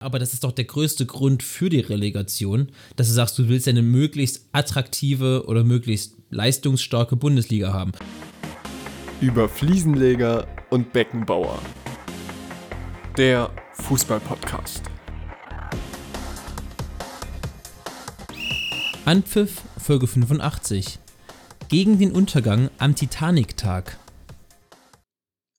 Aber das ist doch der größte Grund für die Relegation, dass du sagst, du willst eine möglichst attraktive oder möglichst leistungsstarke Bundesliga haben. Über Fliesenleger und Beckenbauer. Der Fußballpodcast. Anpfiff Folge 85. Gegen den Untergang am Titanic-Tag.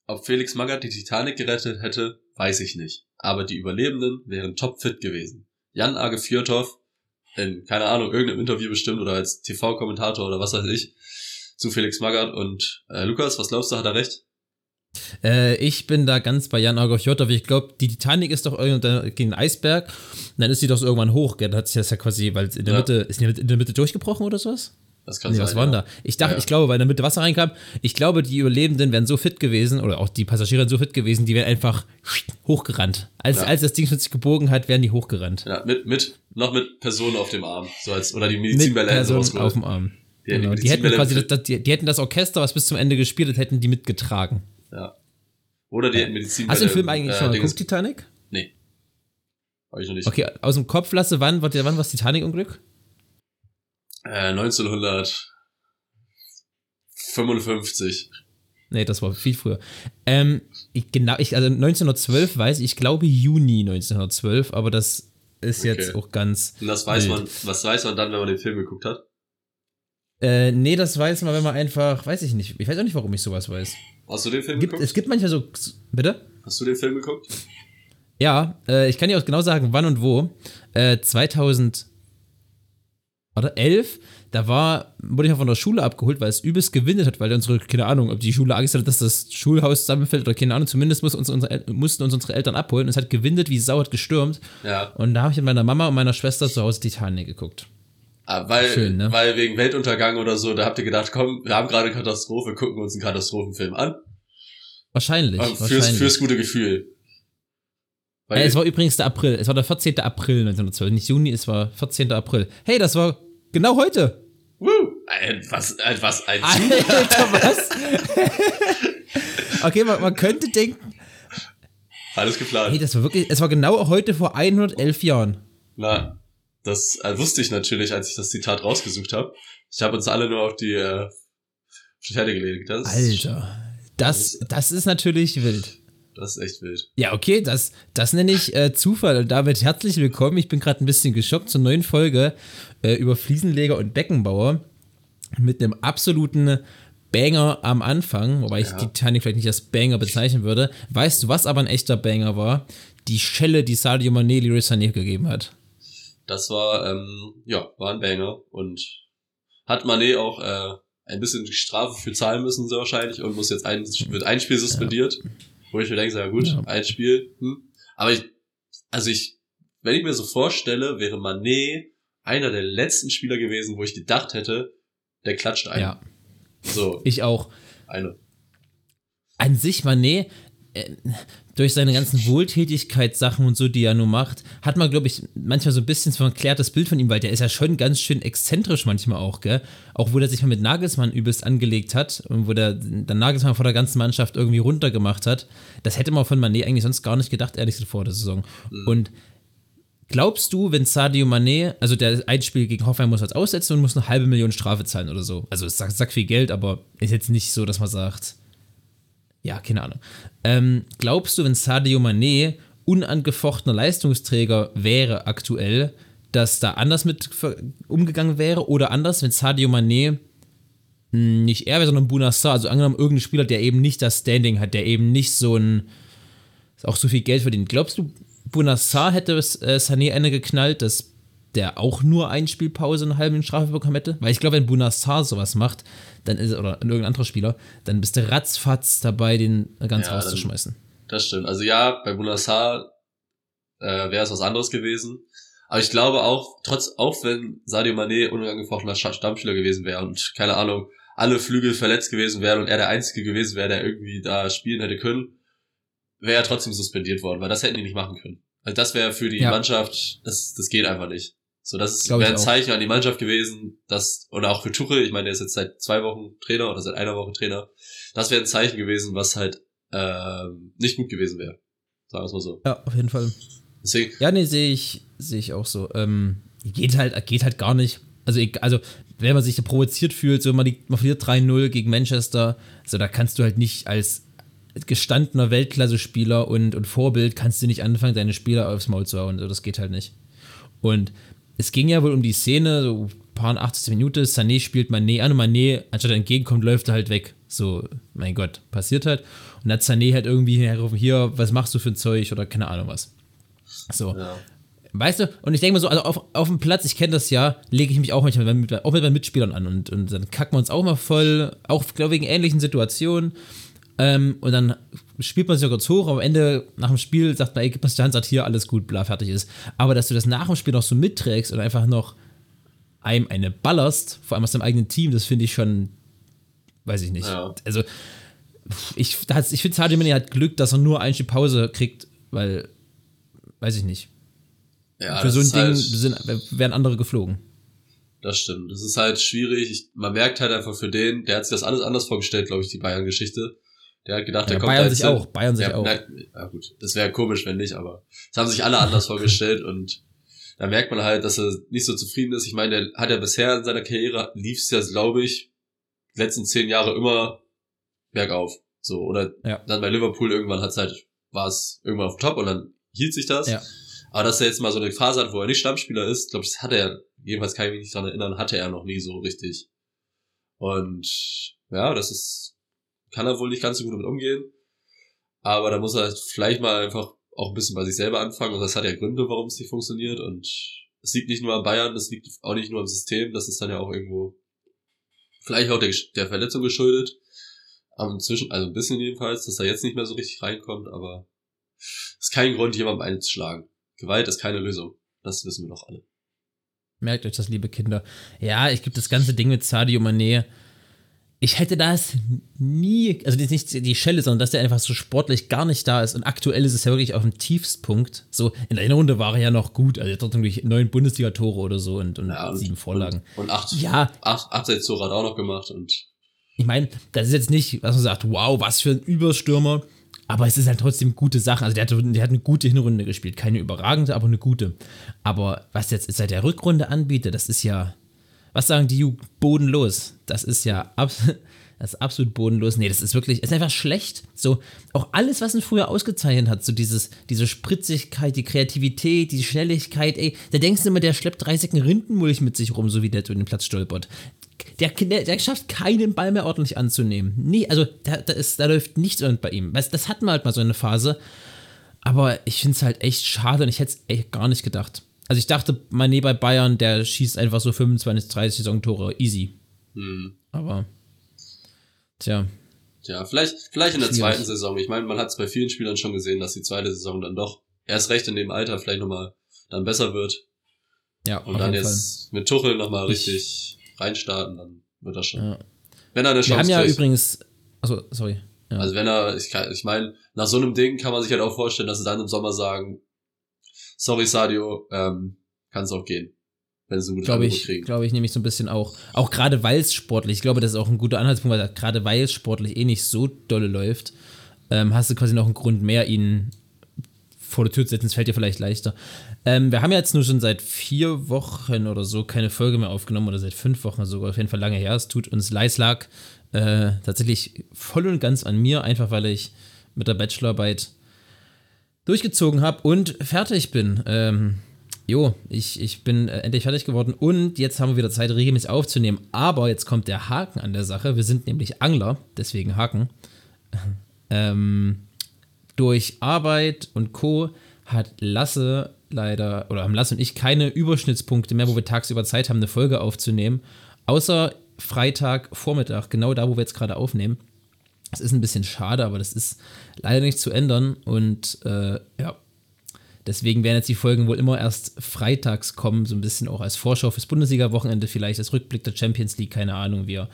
Ob Felix Magath die Titanic gerettet hätte, weiß ich nicht. Aber die Überlebenden wären topfit gewesen. Jan Age Fjordhoff, in, keine Ahnung, irgendeinem Interview bestimmt oder als TV-Kommentator oder was weiß ich, zu Felix Magath und äh, Lukas, was glaubst du, hat er recht? Äh, ich bin da ganz bei Jan Agorchotov. Ich glaube, die Titanic ist doch irgendwann gegen den Eisberg. Und dann ist sie doch so irgendwann hoch. Gell? Dann hat sich das ja quasi, weil in der Ja. Mitte, ist in der Mitte durchgebrochen oder sowas? Das kann Nee, sein. was war denn ja. da? Ich dachte, Ja, ich glaube, weil in der Mitte Wasser reinkam, ich glaube, die Überlebenden wären so fit gewesen, oder auch die Passagiere wären so fit gewesen, die wären einfach hochgerannt. Als, Ja. als das Ding sich gebogen hat, wären die hochgerannt. Ja, mit, mit, noch mit Personen auf dem Arm. So als, oder die Medizinbälle rausgeholt. auf dem Arm. Die hätten Genau. die Die hätten quasi das, das, die, die hätten das Orchester, was bis zum Ende gespielt hat, hätten die mitgetragen. Ja. Oder die hätten Medizinbälle. Hast du den Film eigentlich schon mal geguckt, Titanic? Nee. Hab ich noch nicht. Okay, aus dem Kopf lasse, wann, wann war das Titanic-Unglück? Äh, 1955. Nee, das war viel früher. Ähm, ich, genau, ich, also 1912 weiß ich, ich glaube Juni 1912, aber das ist jetzt Okay. auch ganz. Und das weiß Wild. man, was weiß man dann, wenn man den Film geguckt hat? Äh, nee, das weiß man, wenn man einfach, weiß ich nicht. Ich weiß auch nicht, warum ich sowas weiß. Hast du den Film Gibt, geguckt? es gibt manchmal so. Bitte? Hast du den Film geguckt? Ja, äh, ich kann dir auch genau sagen, wann und wo. Äh, 2000. Oder 11, da war, wurde ich auch von der Schule abgeholt, weil es übelst gewindet hat, weil unsere, keine Ahnung, ob die Schule Angst hatte, dass das Schulhaus zusammenfällt oder keine Ahnung, zumindest muss uns unsere, mussten uns unsere Eltern abholen und es hat gewindet, wie Sau hat gestürmt. Ja. Und da habe ich mit meiner Mama und meiner Schwester zu Hause Titanic geguckt. Ah, weil, Schön, ne? weil wegen Weltuntergang oder so, da habt ihr gedacht, komm, wir haben gerade eine Katastrophe, gucken uns einen Katastrophenfilm an. Wahrscheinlich. Äh, Fürs, wahrscheinlich. fürs gute Gefühl. Weil Äh, es war übrigens der April. Es war der 14. April 1912. Nicht Juni, es war 14. April. Hey, das war genau heute. Woo, was, ein, was, ein. Alter, was? okay, man, man könnte denken, Alles geplant. hey, das war wirklich, es war genau heute vor 111 Jahren. Na, das äh, wusste ich natürlich, als ich das Zitat rausgesucht habe. Ich habe uns alle nur auf die, äh, Pferde gelegt. Das, Alter, das, das ist natürlich wild. Das ist echt wild. Ja, okay, das, das nenne ich äh, Zufall. Und damit herzlich willkommen. Ich bin gerade ein bisschen geschockt zur neuen Folge äh, über Fliesenleger und Beckenbauer mit einem absoluten Banger am Anfang, wobei ich Ja. die Titanic vielleicht nicht als Banger bezeichnen würde. Weißt du, was aber ein echter Banger war? Die Schelle, die Sadio Mané Leroy Sané gegeben hat. Das war, ähm, ja, war ein Banger und hat Mané auch äh, ein bisschen die Strafe für zahlen müssen, sehr wahrscheinlich, und muss jetzt ein, wird ein Spiel suspendiert. Wo ich mir denke, so, ja gut, Ja. ein Spiel. Hm. Aber ich, also ich, wenn ich mir so vorstelle, wäre Mané einer der letzten Spieler gewesen, wo ich gedacht hätte, der klatscht ein. Ja, So, ich auch. eine. An sich, Mané, äh, durch seine ganzen Wohltätigkeitssachen und so, die er nur macht, hat man, glaube ich, manchmal so ein bisschen so ein verklärtes Bild von ihm, weil der ist ja schon ganz schön exzentrisch manchmal auch, gell? Auch wo der sich mal mit Nagelsmann übelst angelegt hat und wo der dann Nagelsmann vor der ganzen Mannschaft irgendwie runtergemacht hat. Das hätte man von Mané eigentlich sonst gar nicht gedacht, ehrlich gesagt, vor der Saison. Und glaubst du, wenn Sadio Mané, also der ein Spiel gegen Hoffenheim muss als aussetzen und muss eine halbe Million Strafe zahlen oder so? Also, es sagt, sagt viel Geld, aber ist jetzt nicht so, dass man sagt, ja, keine Ahnung. Ähm, glaubst du, wenn Sadio Mané unangefochtener Leistungsträger wäre aktuell, dass da anders mit umgegangen wäre? Oder anders, wenn Sadio Mané mh, nicht er wäre, sondern Bunassar, also angenommen irgendein Spieler, der eben nicht das Standing hat, der eben nicht so ein, auch so viel Geld verdient. Glaubst du, Bunassar hätte es äh, Sané eine geknallt, dass der auch nur ein Spielpause eine halbe Strafe bekommen hätte? Weil ich glaube, wenn Bunassar sowas macht, dann ist oder irgendein anderer Spieler, dann bist du ratzfatz dabei, den ganz Ja, dann- rauszuschmeißen. Das stimmt. Also ja, bei Bunassar äh, wäre es was anderes gewesen. Aber ich glaube auch, trotz, auch wenn Sadio Mané unangefochtener Sta- Stammspieler gewesen wäre und keine Ahnung, alle Flügel verletzt gewesen wären und er der Einzige gewesen wäre, der irgendwie da spielen hätte können, wäre er trotzdem suspendiert worden, weil das hätten die nicht machen können. Also das wäre für die Ja. Mannschaft, das, das geht einfach nicht. So, das wäre ein. Zeichen an die Mannschaft gewesen, dass, und auch für Tuchel, ich meine, der ist jetzt seit zwei Wochen Trainer oder seit einer Woche Trainer, das wäre ein Zeichen gewesen, was halt ähm, nicht gut gewesen wäre. Sagen wir es mal so. Ja, auf jeden Fall. Deswegen, Ja, nee, sehe ich, sehe ich auch so. Ähm, geht halt, geht halt gar nicht. Also, also wenn man sich provoziert fühlt, so man, liegt, man verliert 3-0 gegen Manchester, so da kannst du halt nicht als gestandener Weltklasse-Spieler und, und Vorbild kannst du nicht anfangen, deine Spieler aufs Maul zu hauen. So, das geht halt nicht. Und es ging ja wohl um die Szene, so ein paar 80 Minuten, Sané spielt Mané an und Mané, anstatt er entgegenkommt, läuft er halt weg. So, mein Gott, passiert halt. Und dann hat Sané halt irgendwie hergerufen, hier, was machst du für ein Zeug oder keine Ahnung was. So. ja. Weißt du, und ich denke mal so, also auf, auf dem Platz, ich kenne das ja, lege ich mich auch manchmal mit, auch mit meinen Mitspielern an und, und dann kacken wir uns auch mal voll, auch glaube ich in ähnlichen Situationen. Ähm, und dann spielt man sich ja kurz hoch, aber am Ende nach dem Spiel sagt man, ey, gib die Hand, sagt hier, alles gut, bla, fertig ist. Aber dass du das nach dem Spiel noch so mitträgst und einfach noch einem eine ballerst, vor allem aus deinem eigenen Team, das finde ich schon, weiß ich nicht. Ja. Also, ich, da hat's- ich finde, Sadio Mane hat Glück, dass er nur eine Pause kriegt, weil, weiß ich nicht. ja Für das so ein Ding halt, sind, wären andere geflogen. Das stimmt. Das ist halt schwierig. Ich, man merkt halt einfach für den, der hat sich das alles anders vorgestellt, glaube ich, die Bayern-Geschichte. Der hat gedacht, der Ja, kommt Bayern da sich auch, Bayern sich ja, auch. Merkt, ja gut, das wäre komisch, wenn nicht, aber das haben sich alle anders vorgestellt und da merkt man halt, dass er nicht so zufrieden ist. Ich meine, der hat ja bisher in seiner Karriere, lief es ja, glaube ich, die letzten zehn Jahre immer bergauf. So, oder Ja. dann bei Liverpool irgendwann hat's halt, war es irgendwann auf Top und dann hielt sich das. Ja. Aber dass er jetzt mal so eine Phase hat, wo er nicht Stammspieler ist, glaube ich, das hat er, jedenfalls kann ich mich nicht dran erinnern, hatte er noch nie so richtig. Und ja, das ist, kann er wohl nicht ganz so gut damit umgehen. Aber da muss er vielleicht mal einfach auch ein bisschen bei sich selber anfangen. Und das hat ja Gründe, warum es nicht funktioniert. Und es liegt nicht nur an Bayern, es liegt auch nicht nur am System. Das ist dann ja auch irgendwo vielleicht auch der, der Verletzung geschuldet. Aber inzwischen, also ein bisschen jedenfalls, dass er jetzt nicht mehr so richtig reinkommt. Aber es ist kein Grund, jemandem einzuschlagen. Gewalt ist keine Lösung. Das wissen wir doch alle. Merkt euch das, liebe Kinder. Ja, ich gebe das ganze Ding mit Sadio Mané. Ich hätte das nie, also das ist nicht die Schelle, sondern dass der einfach so sportlich gar nicht da ist. Und aktuell ist es ja wirklich auf dem Tiefstpunkt. So, in der Runde war er ja noch gut. Also er hat irgendwie neun Bundesliga-Tore oder so und, und Ja, und, sieben Vorlagen. Und, und acht, Ja. acht, Abseits-Tore hat er auch noch gemacht. Und Ich meine, das ist jetzt nicht, was man sagt, wow, was für ein Überstürmer. Aber es ist halt trotzdem gute Sachen. Also der hat, der hat eine gute Hinrunde gespielt. Keine überragende, aber eine gute. Aber was jetzt seit der Rückrunde anbietet, das ist ja, was sagen die Jugend, bodenlos. Das ist ja abs das ist absolut bodenlos. Nee, das ist wirklich, ist einfach schlecht. So, auch alles, was ihn früher ausgezeichnet hat, so dieses, diese Spritzigkeit, die Kreativität, die Schnelligkeit, ey, da denkst du immer, der schleppt drei Säcken Rindenmulch mit sich rum, so wie der über den Platz stolpert. Der, der, der schafft keinen Ball mehr ordentlich anzunehmen. Nee, also da, da, ist, da läuft nichts bei ihm. Weißt, das hatten wir halt mal so eine Phase. Aber ich finde es halt echt schade und ich hätte es echt gar nicht gedacht. Also ich dachte, Mané bei Bayern, der schießt einfach so 25, 30 Saisontore, easy. hm, Aber, tja, Tja, vielleicht, vielleicht in der Schwierig. zweiten Saison. Ich meine, man hat es bei vielen Spielern schon gesehen, dass die zweite Saison dann doch erst recht in dem Alter vielleicht nochmal dann besser wird. ja, Und dann jetzt mit Tuchel nochmal Ich- richtig reinstarten, dann wird das schon. Ja. Wenn er eine Wir haben Chance ja kriegt. übrigens, also sorry. Ja. Also wenn er, ich, kann- ich meine, nach so einem Ding kann man sich halt auch vorstellen, dass sie dann im Sommer sagen, sorry Sadio, ähm, kann es auch gehen. Wenn sie ein gutes Glaube ich, glaube ich nämlich so ein bisschen auch. Auch gerade weil es sportlich, ich glaube, das ist auch ein guter Anhaltspunkt, weil gerade weil es sportlich eh nicht so dolle läuft, ähm, hast du quasi noch einen Grund mehr, ihn vor die Tür zu setzen. Es fällt dir vielleicht leichter. Ähm, wir haben ja jetzt nur schon seit vier Wochen oder so keine Folge mehr aufgenommen oder seit fünf Wochen sogar, auf jeden Fall lange her. Es tut uns leid, lag äh, tatsächlich voll und ganz an mir, einfach weil ich mit der Bachelorarbeit durchgezogen habe und fertig bin. Ähm, jo, ich, ich bin äh, endlich fertig geworden und jetzt haben wir wieder Zeit, regelmäßig aufzunehmen. Aber jetzt kommt der Haken an der Sache. Wir sind nämlich Angler, deswegen Haken. Ähm, durch Arbeit und Co. hat Lasse leider, oder haben Lasse und ich keine Überschnittspunkte mehr, wo wir tagsüber Zeit haben, eine Folge aufzunehmen. Außer Freitag, Vormittag, genau da, wo wir jetzt gerade aufnehmen. Das ist ein bisschen schade, aber das ist leider nicht zu ändern. Und äh, ja, deswegen werden jetzt die Folgen wohl immer erst freitags kommen, so ein bisschen auch als Vorschau fürs Bundesliga-Wochenende, vielleicht als Rückblick der Champions League, keine Ahnung. Wir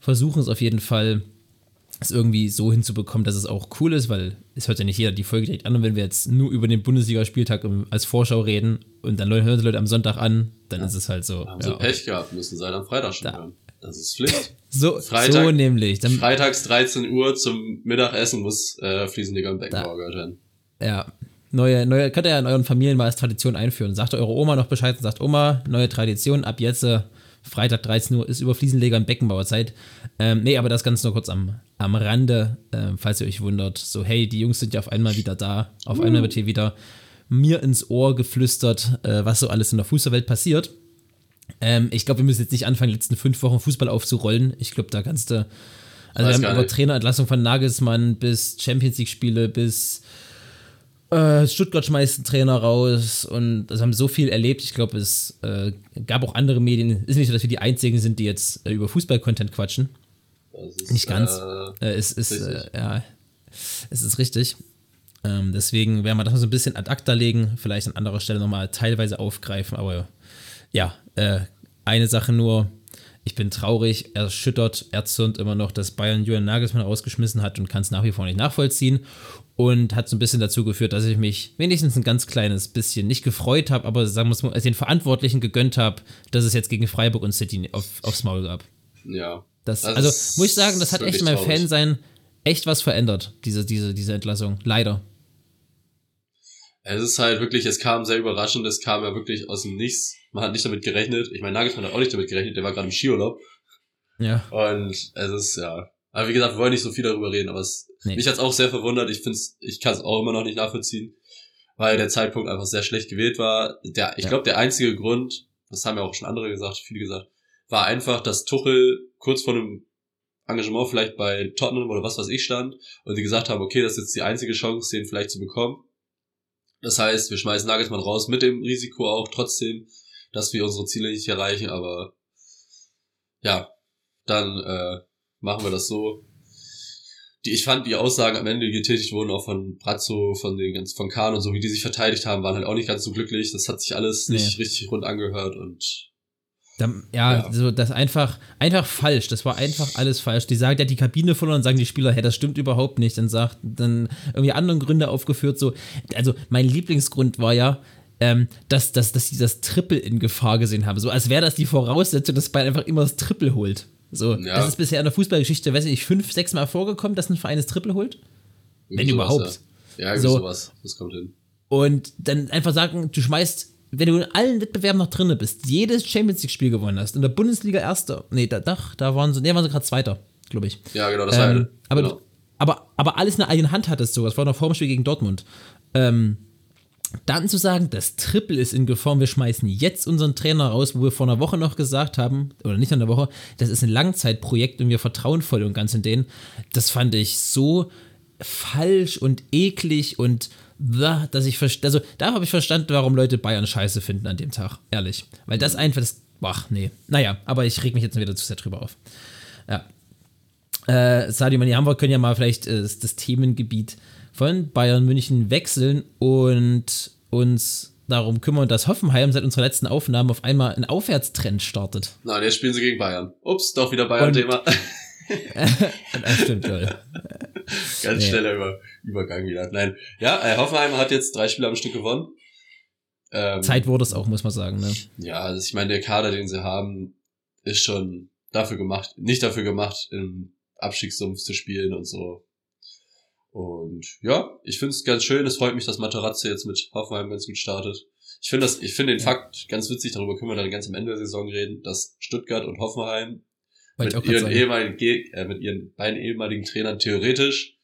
versuchen es auf jeden Fall, es irgendwie so hinzubekommen, dass es auch cool ist, weil es hört ja nicht jeder die Folge direkt an. Und wenn wir jetzt nur über den Bundesligaspieltag als Vorschau reden und dann hören die Leute am Sonntag an, dann ist es halt so. Haben sie ja, Pech gehabt, müssen sie halt am Freitag schon Da. hören. Das ist Pflicht. So, Freitag- so nämlich. Dann, Freitags 13 Uhr zum Mittagessen muss äh, Fliesenleger im Beckenbauer gehört werden. Ja, Neue, neue, könnt ihr ja in euren Familien mal als Tradition einführen. Sagt eure Oma noch Bescheid und sagt, Oma, neue Tradition, ab jetzt äh, Freitag 13 Uhr ist über Fliesenleger und Beckenbauerzeit. Ähm, nee, aber das ganz nur kurz am, am Rande, äh, falls ihr euch wundert. So, hey, die Jungs sind ja auf einmal wieder da. Auf einmal wird hier wieder mir ins Ohr geflüstert, äh, was so alles in der Fußballwelt passiert. Ähm, ich glaube, wir müssen jetzt nicht anfangen, die letzten fünf Wochen Fußball aufzurollen. Ich glaube, da kannst du. Also, Weiß wir haben über. Trainerentlassung von Nagelsmann bis Champions League-Spiele bis äh, Stuttgart schmeißt einen Trainer raus und das haben so viel erlebt. Ich glaube, es äh, gab auch andere Medien. Ist nicht so, dass wir die einzigen sind, die jetzt äh, über Fußball-Content quatschen. Ist, Nicht ganz. Äh, Äh, es ist, äh, Richtig. ja, es ist richtig. Ähm, deswegen werden wir das mal so ein bisschen ad acta legen, vielleicht an anderer Stelle nochmal teilweise aufgreifen, aber ja, äh, eine Sache nur. Ich bin traurig, erschüttert, erzürnt immer noch, dass Bayern Julian Nagelsmann rausgeschmissen hat und kann es nach wie vor nicht nachvollziehen. Und hat so ein bisschen dazu geführt, dass ich mich wenigstens ein ganz kleines bisschen nicht gefreut habe, aber sagen wir mal, den Verantwortlichen gegönnt habe, dass es jetzt gegen Freiburg und City auf, aufs Maul gab. ja. Das, Das also muss ich sagen, das hat echt wirklich in meinem traurig. Fansein echt was verändert, diese, diese, diese Entlassung. Leider. Es ist halt wirklich, es kam sehr überraschend, es kam ja wirklich aus dem Nichts. Man hat nicht damit gerechnet. Ich meine, Nagelsmann hat auch nicht damit gerechnet, der war gerade im Skiurlaub. Ja. Und es ist, ja. Aber wie gesagt, wir wollen nicht so viel darüber reden, aber es, Nee. mich hat's auch sehr verwundert. Ich find's, ich kann es auch immer noch nicht nachvollziehen, weil der Zeitpunkt einfach sehr schlecht gewählt war. Der, ich Ja. glaube, der einzige Grund, das haben ja auch schon andere gesagt, viele gesagt, war einfach, dass Tuchel kurz vor einem Engagement vielleicht bei Tottenham oder was weiß ich stand und die gesagt haben, okay, das ist jetzt die einzige Chance, den vielleicht zu bekommen. Das heißt, wir schmeißen Nagelsmann raus mit dem Risiko auch trotzdem, dass wir unsere Ziele nicht erreichen, aber ja, dann äh, machen wir das so. Die, ich fand die Aussagen am Ende, die getätigt wurden, auch von Brazzo, von den ganz, von Kahn und so, wie die sich verteidigt haben, waren halt auch nicht ganz so glücklich. Das hat sich alles nicht Nee. richtig rund angehört und Da, ja, Ja. so das einfach, einfach falsch. Das war einfach alles falsch. Die sagen, der hat die Kabine verloren, sagen die Spieler, hey, das stimmt überhaupt nicht. Dann sagt, dann irgendwie andere Gründe aufgeführt. So, also mein Lieblingsgrund war ja, ähm, dass, dass, dass die das Triple in Gefahr gesehen haben. So als wäre das die Voraussetzung, dass Bayern einfach immer das Triple holt. So, Ja. das ist bisher in der Fußballgeschichte, weiß ich nicht, fünf, sechs Mal vorgekommen, dass ein Verein das Triple holt. irgendwie Wenn sowas, überhaupt. Ja, ja So. sowas. Das kommt hin. Und dann einfach sagen, du schmeißt, wenn du in allen Wettbewerben noch drinne bist, jedes Champions League-Spiel gewonnen hast, in der Bundesliga Erster, nee, da, doch, da waren sie, nee, waren sie gerade Zweiter, glaube ich. Ja, genau, das war Ähm, ja, aber, genau. aber, aber alles in der eigenen Hand hattest du, das war noch vor dem Spiel gegen Dortmund. Ähm, dann zu sagen, das Triple ist in Gefahr, wir schmeißen jetzt unseren Trainer raus, wo wir vor einer Woche noch gesagt haben, oder nicht in der Woche, das ist ein Langzeitprojekt und wir vertrauen voll und ganz in den, das fand ich so falsch und eklig und dass ich also da habe ich verstanden, warum Leute Bayern scheiße finden an dem Tag, ehrlich, weil das einfach das ach nee, naja, aber ich reg mich jetzt wieder zu sehr drüber auf. Ja. Äh, Sadio Mani haben wir können ja mal vielleicht äh, das, das Themengebiet von Bayern München wechseln und uns darum kümmern, dass Hoffenheim seit unserer letzten Aufnahme auf einmal einen Aufwärtstrend startet. Na, und jetzt spielen sie gegen Bayern. Ups, doch wieder Bayern-Thema. Ah, stimmt, lol. Ganz Nee. schneller Über Übergang wieder. Nein. Ja, äh, Hoffenheim hat jetzt drei Spiele am Stück gewonnen. Ähm, Zeit wurde es auch, muss man sagen. Ne? Ja, also ich meine, der Kader, den sie haben, ist schon dafür gemacht, nicht dafür gemacht, im Abstiegssumpf zu spielen und so. Und ja, ich finde es ganz schön. Es freut mich, dass Materazzi jetzt mit Hoffenheim ganz gut startet. Ich finde das, ich finde den Ja. Fakt ganz witzig, darüber können wir dann ganz am Ende der Saison reden, dass Stuttgart und Hoffenheim mit ihren, ehemaligen, äh, mit ihren beiden ehemaligen Trainern theoretisch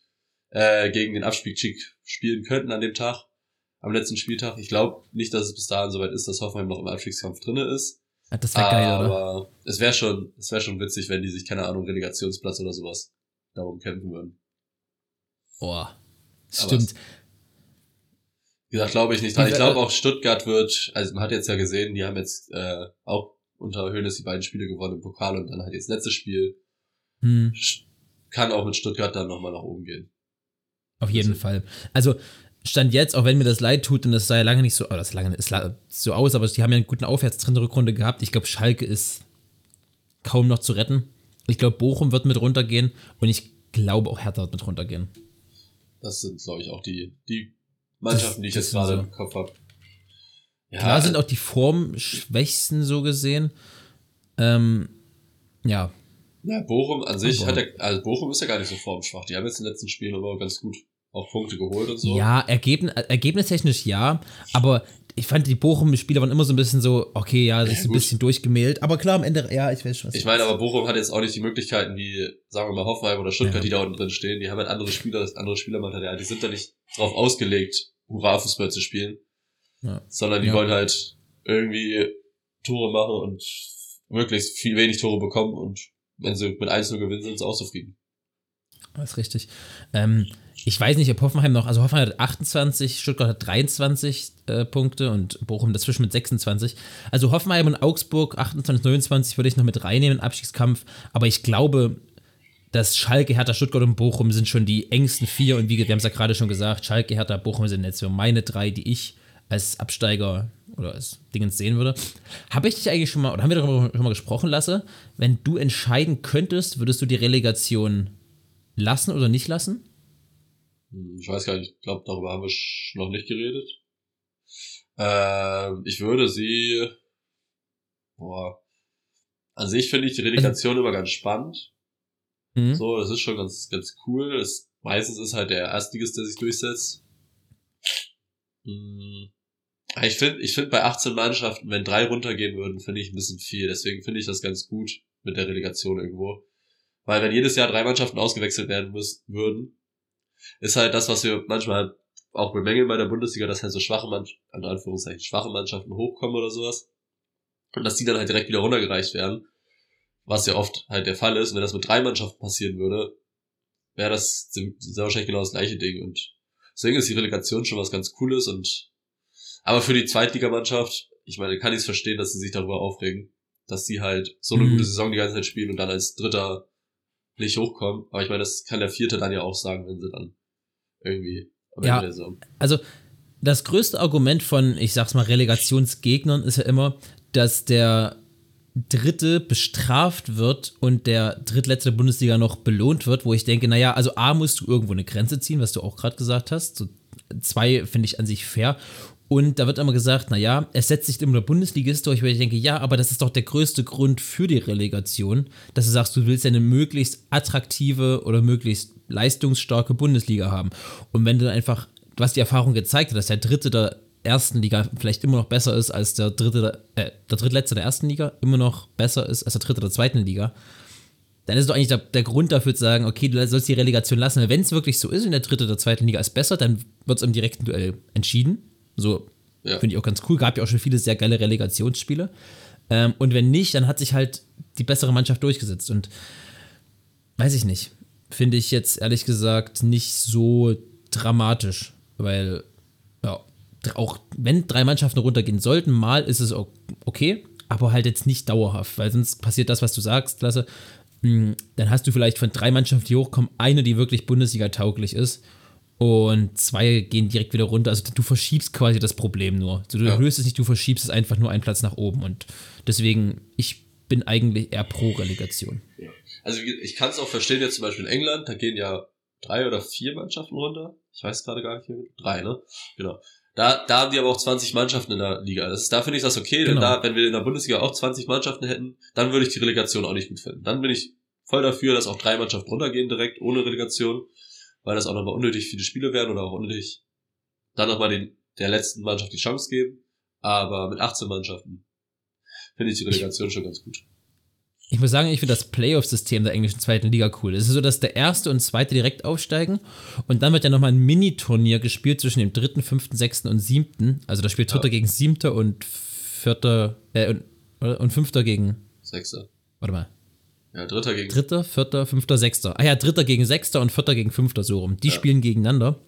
äh, gegen den Abstieg spielen könnten an dem Tag, am letzten Spieltag. Ich glaube nicht, dass es bis dahin soweit ist, dass Hoffenheim noch im Abstiegskampf drinne ist. Ah, Das wäre geil, oder? Aber es wäre schon, es wäre schon witzig, wenn die sich, keine Ahnung, Relegationsplatz oder sowas darum kämpfen würden. Boah. Stimmt. Wie gesagt, glaube ich nicht. Ich glaube auch Stuttgart wird, also man hat jetzt ja gesehen, die haben jetzt äh, auch unter Höhnes die beiden Spiele gewonnen im Pokal und dann halt jetzt letztes Spiel. Hm. Kann auch mit Stuttgart dann nochmal nach oben gehen. Auf jeden Fall. Also Stand jetzt, auch wenn mir das leid tut und das sah ja lange nicht so, oh, das lange ist so aus, aber die haben ja einen guten Aufwärtstrend in der Rückrunde gehabt. Ich glaube, Schalke ist kaum noch zu retten. Ich glaube, Bochum wird mit runtergehen und ich glaube auch Hertha wird mit runtergehen. Das sind, glaube ich, auch die, die Mannschaften, die ich jetzt gerade so. im Kopf habe. Ja, Klar sind auch die Formschwächsten so gesehen. Ähm, ja, ja, Bochum an sich Aber- hat ja, also Bochum ist ja gar nicht so formschwach. Die haben jetzt in den letzten Spielen aber ganz gut auch Punkte geholt und so. Ja, Ergebnis, ergebnistechnisch ja, aber ich fand, die Bochum-Spieler waren immer so ein bisschen so, okay, ja, ja, so ein bisschen durchgemailt. Aber klar, am Ende, ja, ich weiß schon, was Ich meine, aber Bochum hat jetzt auch nicht die Möglichkeiten wie, sagen wir mal, Hoffenheim oder Stuttgart, ja. die da unten drin stehen. Die haben halt andere Spieler, andere Spielermaterial. Die sind da nicht drauf ausgelegt, Hurra-Fußball zu spielen. Ja. Sondern die wollen halt irgendwie Tore machen und möglichst viel wenig Tore bekommen und wenn sie mit 1 gewinnen, sind sie auch zufrieden. Das ist richtig. Ähm, ich weiß nicht, ob Hoffenheim noch, also Hoffenheim hat 28, Stuttgart hat 23 äh, Punkte und Bochum dazwischen mit 26. Also Hoffenheim und Augsburg 28, 29 würde ich noch mit reinnehmen, Abstiegskampf. Aber ich glaube, dass Schalke, Hertha, Stuttgart und Bochum sind schon die engsten vier. Und wie wir haben es ja gerade schon gesagt, Schalke, Hertha, Bochum sind jetzt so meine drei, die ich als Absteiger oder als Dingens sehen würde. Habe ich dich eigentlich schon mal, oder haben wir darüber schon mal gesprochen, Lasse? Wenn du entscheiden könntest, würdest du die Relegation lassen oder nicht lassen? Hm, ich weiß gar nicht, ich glaube, darüber haben wir noch nicht geredet. Äh, ich würde sie, boah, an sich finde ich die Relegation immer ganz spannend. Mhm. So, das ist schon ganz, ganz cool. Es, meistens ist halt der Erstligist, der sich durchsetzt. Mhm. Ich finde, ich finde bei 18 Mannschaften, wenn drei runtergehen würden, finde ich ein bisschen viel. Deswegen finde ich das ganz gut mit der Relegation irgendwo. Weil wenn jedes Jahr drei Mannschaften ausgewechselt werden müssen, würden, ist halt das, was wir manchmal auch bemängeln bei der Bundesliga, dass halt so schwache Mannschaften, Anführungszeichen, schwache Mannschaften hochkommen oder sowas. Und dass die dann halt direkt wieder runtergereicht werden. Was ja oft halt der Fall ist. Und wenn das mit drei Mannschaften passieren würde, wäre das sehr wahrscheinlich genau das gleiche Ding. Und deswegen ist die Relegation schon was ganz Cooles und aber für die Zweitligamannschaft, ich meine, kann ich es verstehen, dass sie sich darüber aufregen, dass sie halt so eine mhm. gute Saison die ganze Zeit spielen und dann als Dritter nicht hochkommen. Aber ich meine, das kann der Vierte dann ja auch sagen, wenn sie dann irgendwie am ja, Ende Saison. Also das größte Argument von, ich sag's mal, Relegationsgegnern ist ja immer, dass der Dritte bestraft wird und der Drittletzte der Bundesliga noch belohnt wird, wo ich denke, naja, also A musst du irgendwo eine Grenze ziehen, was du auch gerade gesagt hast. So zwei finde ich an sich fair. Und da wird immer gesagt, naja, es setzt sich immer der Bundesligist durch, weil ich denke, ja, aber das ist doch der größte Grund für die Relegation, dass du sagst, du willst eine möglichst attraktive oder möglichst leistungsstarke Bundesliga haben. Und wenn du einfach, du hast die Erfahrung gezeigt, dass der Dritte der ersten Liga vielleicht immer noch besser ist als der Dritte, äh, der Drittletzte der ersten Liga, immer noch besser ist als der Dritte der zweiten Liga, dann ist doch eigentlich der, der, Grund dafür zu sagen, okay, du sollst die Relegation lassen. Wenn es wirklich so ist und der Dritte der zweiten Liga ist besser, dann wird es im direkten Duell entschieden so ja. finde ich auch ganz cool. Gab ja auch schon viele sehr geile Relegationsspiele. Ähm, und wenn nicht, dann hat sich halt die bessere Mannschaft durchgesetzt. Und weiß ich nicht. Finde ich jetzt ehrlich gesagt nicht so dramatisch, weil ja, auch wenn drei Mannschaften runtergehen sollten, mal ist es okay, aber halt jetzt nicht dauerhaft, weil sonst passiert das, was du sagst, Lasse. Hm, dann hast du vielleicht von drei Mannschaften, die hochkommen, eine, die wirklich Bundesliga tauglich ist und zwei gehen direkt wieder runter. Also du verschiebst quasi das Problem nur. Also du ja. löst es nicht, du verschiebst es einfach nur einen Platz nach oben. Und deswegen, ich bin eigentlich eher pro Relegation. Ja. Also ich kann es auch verstehen, jetzt zum Beispiel in England, da gehen ja drei oder vier Mannschaften runter. Ich weiß gerade gar nicht, drei, ne? Genau. Da, da haben die aber auch 20 Mannschaften in der Liga. Das ist, da finde ich das okay, genau. denn da, wenn wir in der Bundesliga auch 20 Mannschaften hätten, dann würde ich die Relegation auch nicht gut finden. Dann bin ich voll dafür, dass auch drei Mannschaften runtergehen direkt, ohne Relegation weil das auch nochmal unnötig viele Spiele werden oder auch unnötig dann nochmal den, der letzten Mannschaft die Chance geben. Aber mit 18 Mannschaften finde ich die Relegation schon ganz gut. Ich muss sagen, ich finde das Playoff-System der englischen zweiten Liga cool. Es ist so, dass der erste und zweite direkt aufsteigen und dann wird ja nochmal ein Mini-Turnier gespielt zwischen dem dritten, fünften, sechsten und siebten. Also da spielt dritter ja. gegen siebter und vierter, äh, und, und fünfter gegen. Sechster. Warte mal. Ja, dritter gegen. Dritter, vierter, fünfter, sechster. Ah ja, dritter gegen sechster und vierter gegen fünfter, so rum. Die ja. spielen gegeneinander.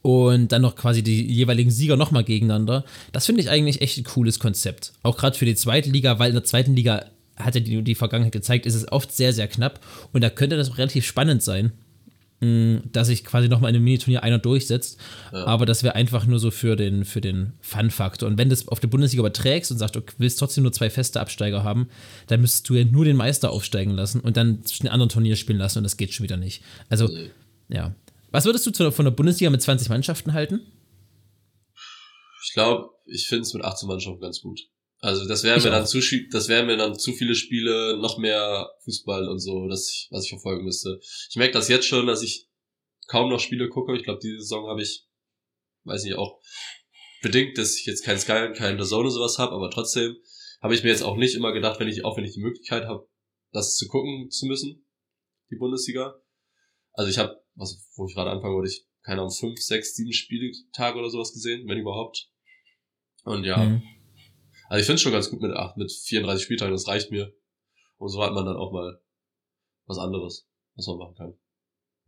Und dann noch quasi die jeweiligen Sieger nochmal gegeneinander. Das finde ich eigentlich echt ein cooles Konzept. Auch gerade für die zweite Liga, weil in der zweiten Liga hat ja die, die Vergangenheit gezeigt, ist es oft sehr, sehr knapp. Und da könnte das relativ spannend sein. Dass sich quasi nochmal in einem Miniturnier einer durchsetzt. Ja. Aber das wäre einfach nur so für den, für den Fun-Faktor. Und wenn du es auf der Bundesliga überträgst und sagst, du willst trotzdem nur zwei feste Absteiger haben, dann müsstest du ja nur den Meister aufsteigen lassen und dann zwischen den anderen Turnier spielen lassen und das geht schon wieder nicht. Also, nee. ja. Was würdest du von der Bundesliga mit 20 Mannschaften halten? Ich glaube, ich finde es mit 18 Mannschaften ganz gut. Also das wären mir dann zu das wären mir dann zu viele Spiele, noch mehr Fußball und so, dass ich, was ich verfolgen müsste. Ich merke das jetzt schon, dass ich kaum noch Spiele gucke. Ich glaube, diese Saison habe ich, weiß nicht, auch bedingt, dass ich jetzt kein Sky und kein The Zone sowas habe, aber trotzdem habe ich mir jetzt auch nicht immer gedacht, wenn ich, auch wenn ich die Möglichkeit habe, das zu gucken zu müssen, die Bundesliga. Also ich habe, was, wo ich gerade anfangen wollte, ich keine Ahnung, fünf, sechs, sieben Spieltage oder sowas gesehen, wenn überhaupt. Und ja, mhm. Also ich finde es schon ganz gut mit acht, mit 34 Spieltagen, das reicht mir. Und so hat man dann auch mal was anderes, was man machen kann.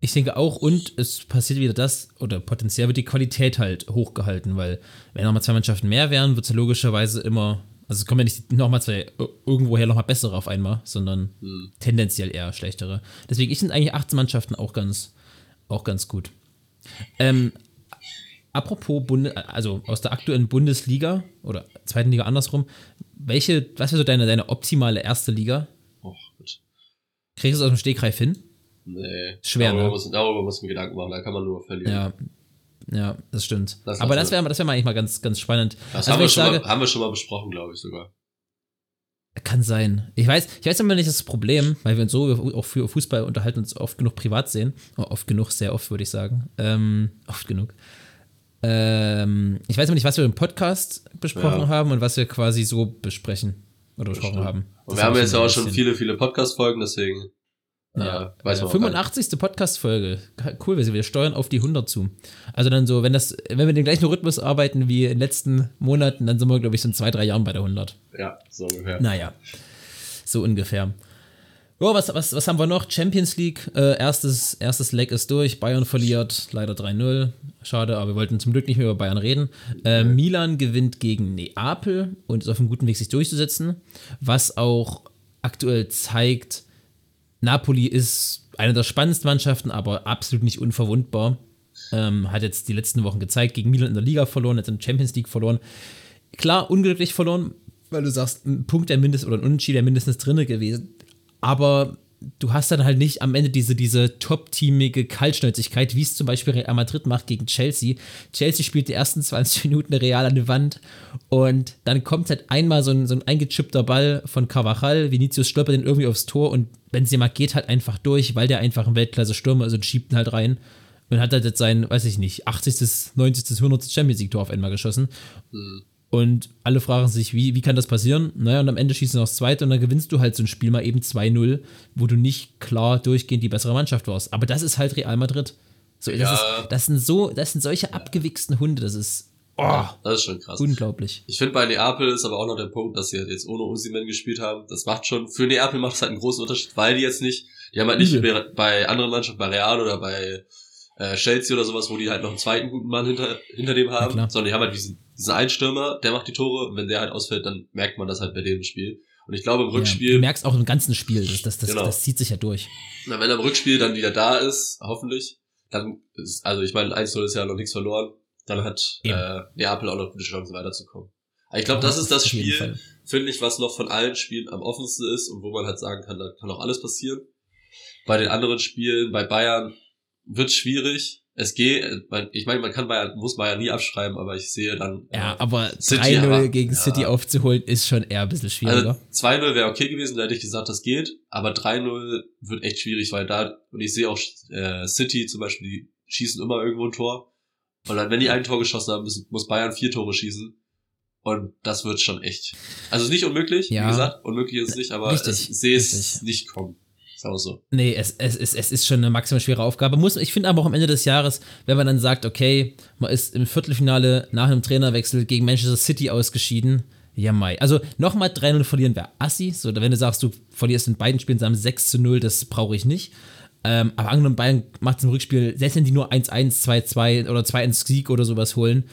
Ich denke auch, und es passiert wieder das, oder potenziell wird die Qualität halt hochgehalten, weil wenn nochmal zwei Mannschaften mehr wären, wird es ja logischerweise immer, also es kommen ja nicht nochmal zwei irgendwoher nochmal bessere auf einmal, sondern hm. tendenziell eher schlechtere. Deswegen, ich finde eigentlich 18 Mannschaften auch ganz, auch ganz gut. Ähm, apropos Bunde, also aus der aktuellen Bundesliga oder zweiten Liga andersrum, welche, was wäre so deine, deine optimale erste Liga? Oh, gut. Kriegst du es aus dem Stegreif hin? Nee. Schwer, darüber, ne? muss, darüber muss man Gedanken machen, da kann man nur verlieren. Ja, ja das stimmt. Das Aber das wäre das wär mal eigentlich mal ganz, ganz spannend. Das also, haben, wir schon sage, mal, haben wir schon mal besprochen, glaube ich sogar. Kann sein. Ich weiß, ich weiß immer nicht das Problem, weil wir uns so auch für Fußball unterhalten uns oft genug privat sehen. Oh, oft genug, sehr oft, würde ich sagen. Ähm, oft genug. Ähm, ich weiß immer nicht, was wir im Podcast besprochen ja. haben und was wir quasi so besprechen oder besprochen haben. Und wir haben jetzt auch schon viele, viele Podcast-Folgen, deswegen ja, weiß man 85. Podcast-Folge. Cool, wir steuern auf die 100 zu. Also dann so, wenn das, wenn wir den gleichen Rhythmus arbeiten wie in den letzten Monaten, dann sind wir, glaube ich, so in zwei, drei Jahren bei der 100. Ja, so ungefähr. Naja, so ungefähr. Oh, was, was, was haben wir noch? Champions League, äh, erstes, erstes Leg ist durch. Bayern verliert, leider 3-0. Schade, aber wir wollten zum Glück nicht mehr über Bayern reden. Äh, Milan gewinnt gegen Neapel und ist auf einem guten Weg, sich durchzusetzen. Was auch aktuell zeigt, Napoli ist eine der spannendsten Mannschaften, aber absolut nicht unverwundbar. Ähm, hat jetzt die letzten Wochen gezeigt, gegen Milan in der Liga verloren, jetzt in der Champions League verloren. Klar, unglücklich verloren, weil du sagst, ein Punkt der mindestens oder ein Unentschieden der mindestens drinne gewesen. Aber du hast dann halt nicht am Ende diese, diese top-teamige Kaltschnäuzigkeit, wie es zum Beispiel Real Madrid macht gegen Chelsea. Chelsea spielt die ersten 20 Minuten Real an die Wand und dann kommt halt einmal so ein, so ein eingechippter Ball von Carvajal, Vinicius stolpert den irgendwie aufs Tor und Benzema geht halt einfach durch, weil der einfach ein Weltklasse-Stürmer ist und schiebt ihn halt rein. Und hat halt jetzt sein, weiß ich nicht, 80., 90., 100. Champions League-Tor auf einmal geschossen. Mhm. Und alle fragen sich, wie, wie kann das passieren? Naja, und am Ende schießt du noch das zweite und dann gewinnst du halt so ein Spiel mal eben 2-0, wo du nicht klar durchgehend die bessere Mannschaft warst. Aber das ist halt Real Madrid. So, das, ja. ist, das sind so, das sind solche abgewichsten Hunde, das ist. Oh, das ist schon krass. Unglaublich. Ich finde bei Neapel ist aber auch noch der Punkt, dass sie halt jetzt ohne Usimen gespielt haben. Das macht schon, für Neapel macht es halt einen großen Unterschied, weil die jetzt nicht, die haben halt nicht Übel. bei anderen Mannschaften, bei Real oder bei äh, Chelsea oder sowas, wo die halt noch einen zweiten guten Mann hinter, hinter dem haben, sondern die haben halt diesen, diesen einen Stürmer, der macht die Tore wenn der halt ausfällt, dann merkt man das halt bei dem Spiel. Und ich glaube im Rückspiel. Ja, du merkst auch im ganzen Spiel, das, das, das, genau. das zieht sich ja durch. Na, wenn er im Rückspiel dann wieder da ist, hoffentlich, dann ist, also ich meine, 1-0 ist ja noch nichts verloren, dann hat äh, Neapel auch noch gute Chancen weiterzukommen. Aber ich glaube, ja, das ist das Spiel, finde ich, was noch von allen Spielen am offensten ist und wo man halt sagen kann, da kann auch alles passieren. Bei den anderen Spielen, bei Bayern, wird schwierig. Es geht, ich meine, man kann Bayern, muss Bayern nie abschreiben, aber ich sehe dann. Ja, äh, aber 3-0 gegen ja. City aufzuholen ist schon eher ein bisschen schwieriger. Also 2-0 wäre okay gewesen, da hätte ich gesagt, das geht, aber 3-0 wird echt schwierig, weil da, und ich sehe auch äh, City zum Beispiel, die schießen immer irgendwo ein Tor. Und dann, wenn die ein Tor geschossen haben, muss, muss Bayern vier Tore schießen. Und das wird schon echt. Also nicht unmöglich, ja. wie gesagt, unmöglich ist es nicht, aber richtig, ich sehe es nicht kommen. Ist so. Nee, es, es, es, es ist schon eine maximal schwere Aufgabe. Muss, ich finde aber auch am Ende des Jahres, wenn man dann sagt, okay, man ist im Viertelfinale nach einem Trainerwechsel gegen Manchester City ausgeschieden, ja, Mai. Also nochmal 3-0 verlieren wäre assi. So, wenn du sagst, du verlierst in beiden Spielen zusammen 6 zu 0, das brauche ich nicht. Ähm, aber angenommen, Bayern macht es im Rückspiel, selbst wenn die nur 1-1, 2-2 oder 2-1 Sieg oder sowas holen,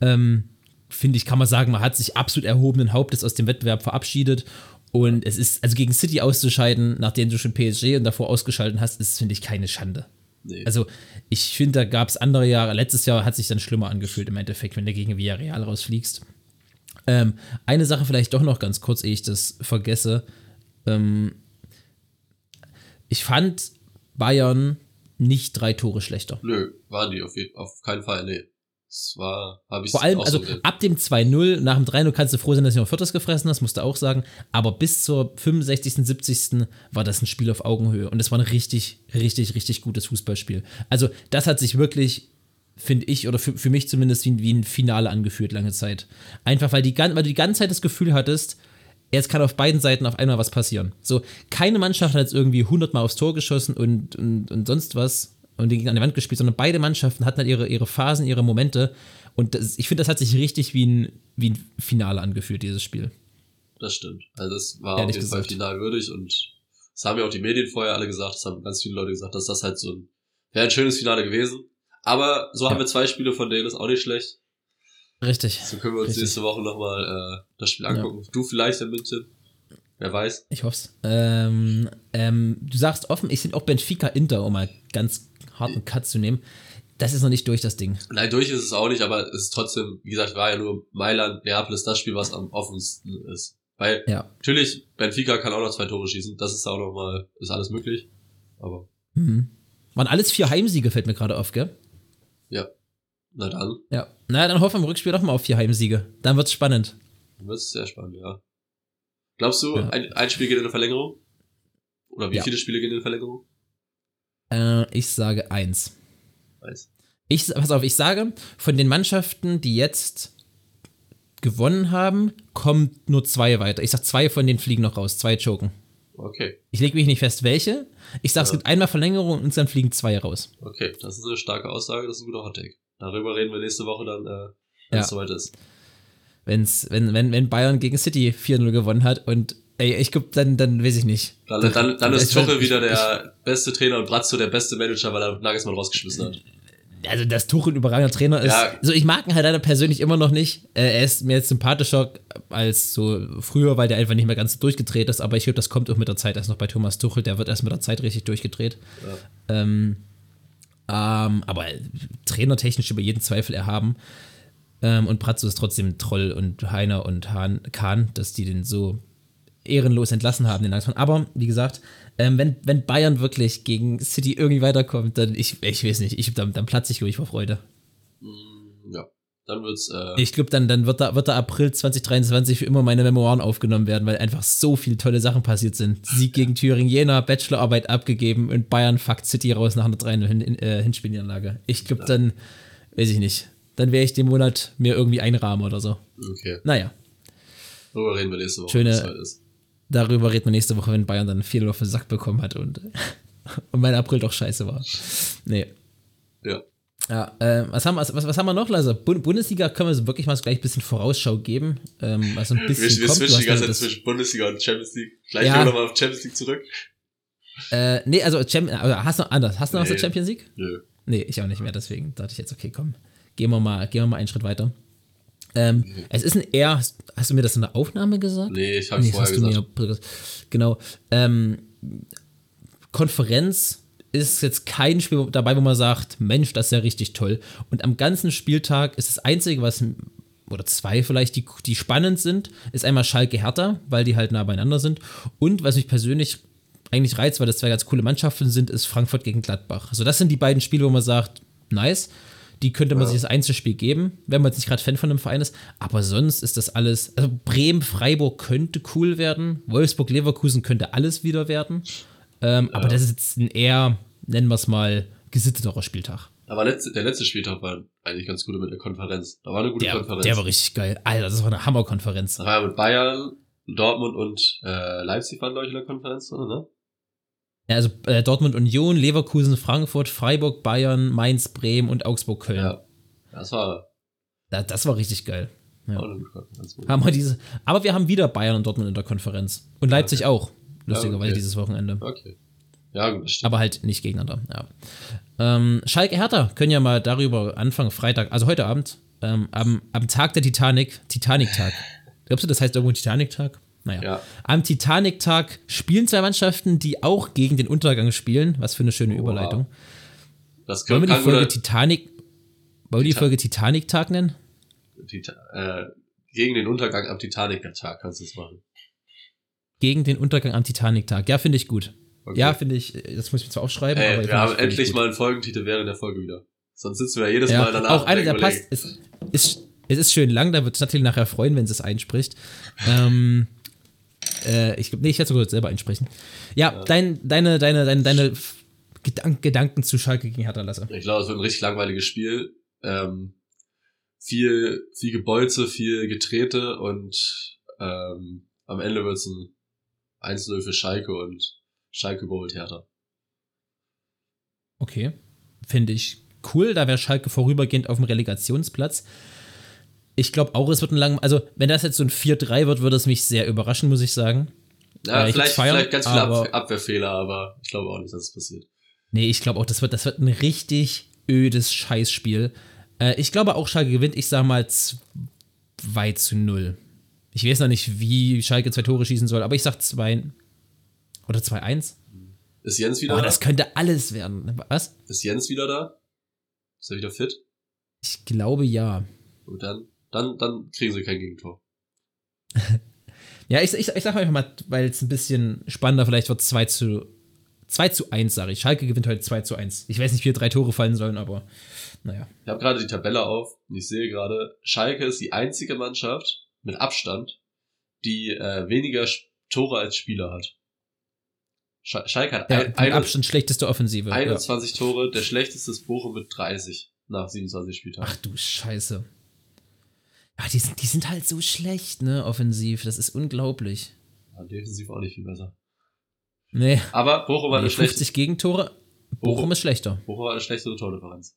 ähm, finde ich, kann man sagen, man hat sich absolut erhobenen Hauptes aus dem Wettbewerb verabschiedet und es ist, also gegen City auszuscheiden, nachdem du schon PSG und davor ausgeschalten hast, ist, finde ich, keine Schande. Nee. Also, ich finde, da gab es andere Jahre. Letztes Jahr hat sich dann schlimmer angefühlt im Endeffekt, wenn du gegen Villarreal rausfliegst. Ähm, eine Sache vielleicht doch noch ganz kurz, ehe ich das vergesse. Ähm, ich fand Bayern nicht drei Tore schlechter. Nö, waren die auf, jeden, auf keinen Fall, nee. Das war, habe ich Vor allem, also so ab dem 2-0, nach dem 3-0 kannst du froh sein, dass du noch Viertes gefressen hast, musst du auch sagen. Aber bis zur 65., 70. war das ein Spiel auf Augenhöhe. Und es war ein richtig, richtig, richtig gutes Fußballspiel. Also, das hat sich wirklich, finde ich, oder für, für mich zumindest, wie, wie ein Finale angefühlt lange Zeit. Einfach, weil, die, weil du die ganze Zeit das Gefühl hattest, jetzt kann auf beiden Seiten auf einmal was passieren. So, keine Mannschaft hat jetzt irgendwie 100 Mal aufs Tor geschossen und, und, und sonst was und den Gegner an die Wand gespielt, sondern beide Mannschaften hatten halt ihre, ihre Phasen, ihre Momente. Und das, ich finde, das hat sich richtig wie ein, wie ein Finale angefühlt, dieses Spiel. Das stimmt. Also das war Ehrlich auf jeden Fall gesagt. final würdig und das haben ja auch die Medien vorher alle gesagt, das haben ganz viele Leute gesagt, dass das halt so ein, wäre ein schönes Finale gewesen. Aber so haben Ja. wir zwei Spiele von denen, ist auch nicht schlecht. Richtig. So können wir uns Richtig. nächste Woche nochmal äh, das Spiel angucken. Du vielleicht in München. Wer weiß. Ich hoff's. Ähm, ähm, du sagst offen, ich sind auch Benfica Inter, um mal ganz harten Cut zu nehmen. Das ist noch nicht durch, das Ding. Nein, durch ist es auch nicht, aber es ist trotzdem, wie gesagt, war ja nur Mailand, Neapel ist das Spiel, was am offensten ist. Weil Ja. natürlich, Benfica kann auch noch zwei Tore schießen, das ist auch noch mal, ist alles möglich. Aber Mhm. Waren alles vier Heimsiege, fällt mir gerade auf, gell? ja, na dann, Ja. Na, dann hoffen wir im Rückspiel doch mal auf vier Heimsiege. Dann wird's spannend. dann wird es sehr spannend, ja. Glaubst du, Ja. ein, ein Spiel geht in eine Verlängerung? Oder wie Ja. viele Spiele gehen in eine Verlängerung? Äh, ich sage eins. Weiß. Ich, pass auf, ich sage, von den Mannschaften, die jetzt gewonnen haben, kommen nur zwei weiter. Ich sag, zwei von denen fliegen noch raus. Zwei choken. Okay, Ich lege mich nicht fest, welche. Ich sag, es Ja. gibt einmal Verlängerung und dann fliegen zwei raus. okay, das ist eine starke Aussage, das ist ein guter Hottake. Darüber reden wir nächste Woche dann, äh, wenn Ja. es soweit ist. Wenn's, wenn, wenn, wenn Bayern gegen City 4-0 gewonnen hat und ey, ich glaube, dann, dann weiß ich nicht. Dann, dann, dann ist Ich Tuchel wieder ich- der beste Trainer und Brazzo der beste Manager, weil er Nagelsmann rausgeschmissen hat. also dass Tuchel ein überragender Trainer ist. Ja. Also ich mag ihn halt leider persönlich immer noch nicht. Äh, er ist mir jetzt sympathischer als so früher, weil der einfach nicht mehr ganz so durchgedreht ist. Aber ich glaube, das kommt auch mit der Zeit erst noch bei Thomas Tuchel. Der wird erst mit der Zeit richtig durchgedreht. Ähm, ähm, aber trainertechnisch über jeden Zweifel erhaben. Ähm, und Pratzo ist trotzdem ein Troll und Heiner und Hahn, Kahn, dass die den so ehrenlos entlassen haben, den Nagelsmann. Aber wie gesagt, ähm, wenn, wenn Bayern wirklich gegen City irgendwie weiterkommt, dann, ich, ich weiß nicht, ich, dann, dann platze ich, glaube ich, vor Freude. Mm, Ja, dann wird's, äh, Ich glaube, dann, dann wird, da, wird da April 2023 für immer meine Memoiren aufgenommen werden, weil einfach so viele tolle Sachen passiert sind. Sieg gegen Thüringen, Jena, Bachelorarbeit abgegeben und Bayern fuckt City raus nach einer 3 hin, äh, Hinspielniederlage. Ich glaube, dann, weiß ich nicht, dann werde ich den Monat mir irgendwie einrahmen oder so. okay. Naja, Darüber reden wir nächste Woche, Schöne- darüber reden wir nächste Woche, wenn Bayern dann viel auf den Sack bekommen hat und, und mein April doch scheiße war. Nee. Ja. Ja, äh, was, haben, wir- was, was haben wir noch? Bund Bundesliga können wir so wirklich mal gleich ein bisschen Vorausschau geben, ähm, was so ein Wir, bisschen wir kommt. Du switchen die ganze Zeit zwischen Bundesliga und Champions League. Gleich Ja. gehen wir nochmal auf Champions League zurück. Äh, nee, also Champ oder hast du noch anders? Hast du noch was Nee. zur Champions League? Nö. Nee, ich auch nicht mehr, deswegen dachte ich jetzt, okay, komm, gehen wir mal, gehen wir mal einen Schritt weiter. Ähm, Es ist ein eher, hast, hast du mir das in der Aufnahme gesagt? Nee, ich habe Nee, vorher gesagt. mir genau. Ähm, Konferenz ist jetzt kein Spiel dabei, wo man sagt, Mensch, das ist ja richtig toll. Und am ganzen Spieltag ist das Einzige, was oder zwei vielleicht, die, die spannend sind, ist einmal Schalke Hertha, weil die halt nah beieinander sind. Und was mich persönlich eigentlich reizt, weil das zwei ganz coole Mannschaften sind, ist Frankfurt gegen Gladbach. Also das sind die beiden Spiele, wo man sagt, nice. Die könnte man sich das Einzelspiel geben, wenn man jetzt nicht gerade Fan von einem Verein ist. Aber sonst ist das alles. Also Bremen, Freiburg könnte cool werden. Wolfsburg, Leverkusen könnte alles wieder werden. Ähm, Aber das ist jetzt ein eher, nennen wir es mal, gesitteterer Spieltag. Aber letzte, der letzte Spieltag war eigentlich ganz gut mit der Konferenz. Da war eine gute Der, Konferenz. der war richtig geil. Alter, das war eine Hammerkonferenz. da war ja mit Bayern, Dortmund und äh, Leipzig waren, glaube ich, in der Konferenz drin, ne? Ja, also äh, Dortmund Union, Leverkusen, Frankfurt, Freiburg, Bayern, Mainz, Bremen und Augsburg, Köln. Ja. Das war Da, das war richtig geil. Ja. Haben wir diese, aber wir haben wieder Bayern und Dortmund in der Konferenz. Und Leipzig auch, lustigerweise okay. dieses Wochenende. Okay. Ja, gut, stimmt. Aber halt nicht gegeneinander. Ja. Ähm, Schalke Hertha können ja mal darüber anfangen, Freitag, also heute Abend, ähm, am, am Tag der Titanic, Titanic-Tag. Glaubst du, das heißt irgendwo Titanic-Tag? Naja. Ja. Am Titanic-Tag spielen zwei Mannschaften, die auch gegen den Untergang spielen. Was für eine schöne Überleitung. Das Wollen wir die Folge Titanic, wollen wir die Folge Titanic-Tag nennen? Tita äh, gegen den Untergang am Titanic-Tag kannst du es machen. Gegen den Untergang am Titanic-Tag. Ja, finde ich gut. Okay. Ja, finde ich, das muss ich zwar aufschreiben, aber Ey, ich wir haben endlich mal einen Folgentitel während der Folge wieder. Sonst sitzen wir ja jedes Ja, Mal danach. auch einer, der passt. Ist, ist, es ist schön lang, da wird es natürlich nachher freuen, wenn sie es einspricht. ähm, äh, ich, nee, ich werde sogar selber einsprechen. Ja, Dein, deine, deine, deine, deine Gedank Gedanken zu Schalke gegen Hertha Lasse. Ich glaube, es wird ein richtig langweiliges Spiel. Ähm, viel, viel Gebolze, viel Getrete und ähm, am Ende wird es ein 1-0 für Schalke und Schalke überholt Hertha. Okay. Finde ich cool. Da wäre Schalke vorübergehend auf dem Relegationsplatz. Ich glaube auch, es wird ein lang. Also, wenn das jetzt so ein 4-3 wird, würde es mich sehr überraschen, muss ich sagen. Ja, Äh, ich vielleicht, feiern, vielleicht ganz viele aber- Ab Abwehrfehler, aber ich glaube auch nicht, dass es passiert. Nee, ich glaube auch, das wird, das wird ein richtig ödes Scheißspiel. Äh, ich glaube auch, Schalke gewinnt. Ich sage mal 2 zu 0. Ich weiß noch nicht, wie Schalke zwei Tore schießen soll, aber ich sag 2 oder 2-1. Ist Jens wieder Aber da? das könnte alles werden. Was? Ist Jens wieder da? Ist er wieder fit? Ich glaube ja. Gut, dann, dann, dann kriegen sie kein Gegentor. Ja, ich, ich, ich sag einfach mal, weil es ein bisschen spannender vielleicht wird, 2 zu 2 zu 1, sage ich. Schalke gewinnt heute 2 zu 1. Ich weiß nicht, wie hier drei Tore fallen sollen, aber naja. Ich habe gerade die Tabelle auf und ich sehe gerade, Schalke ist die einzige Mannschaft mit Abstand, die äh, weniger Tore als Spieler hat. Sch Schalke hat Ja, ein, Abstand schlechteste Offensive. Ja. 21 Tore, der schlechteste ist Bochum mit 30 nach 27 Spieltagen. Ach du Scheiße. Ja, die sind, die sind halt so schlecht, ne, offensiv. Das ist unglaublich. Ja, defensiv auch nicht viel besser. Nee, Aber Bochum hat nee eine schlechte, 50 Gegentore. Bochum Bochum. ist schlechter. Bochum hat eine schlechtere Tordifferenz.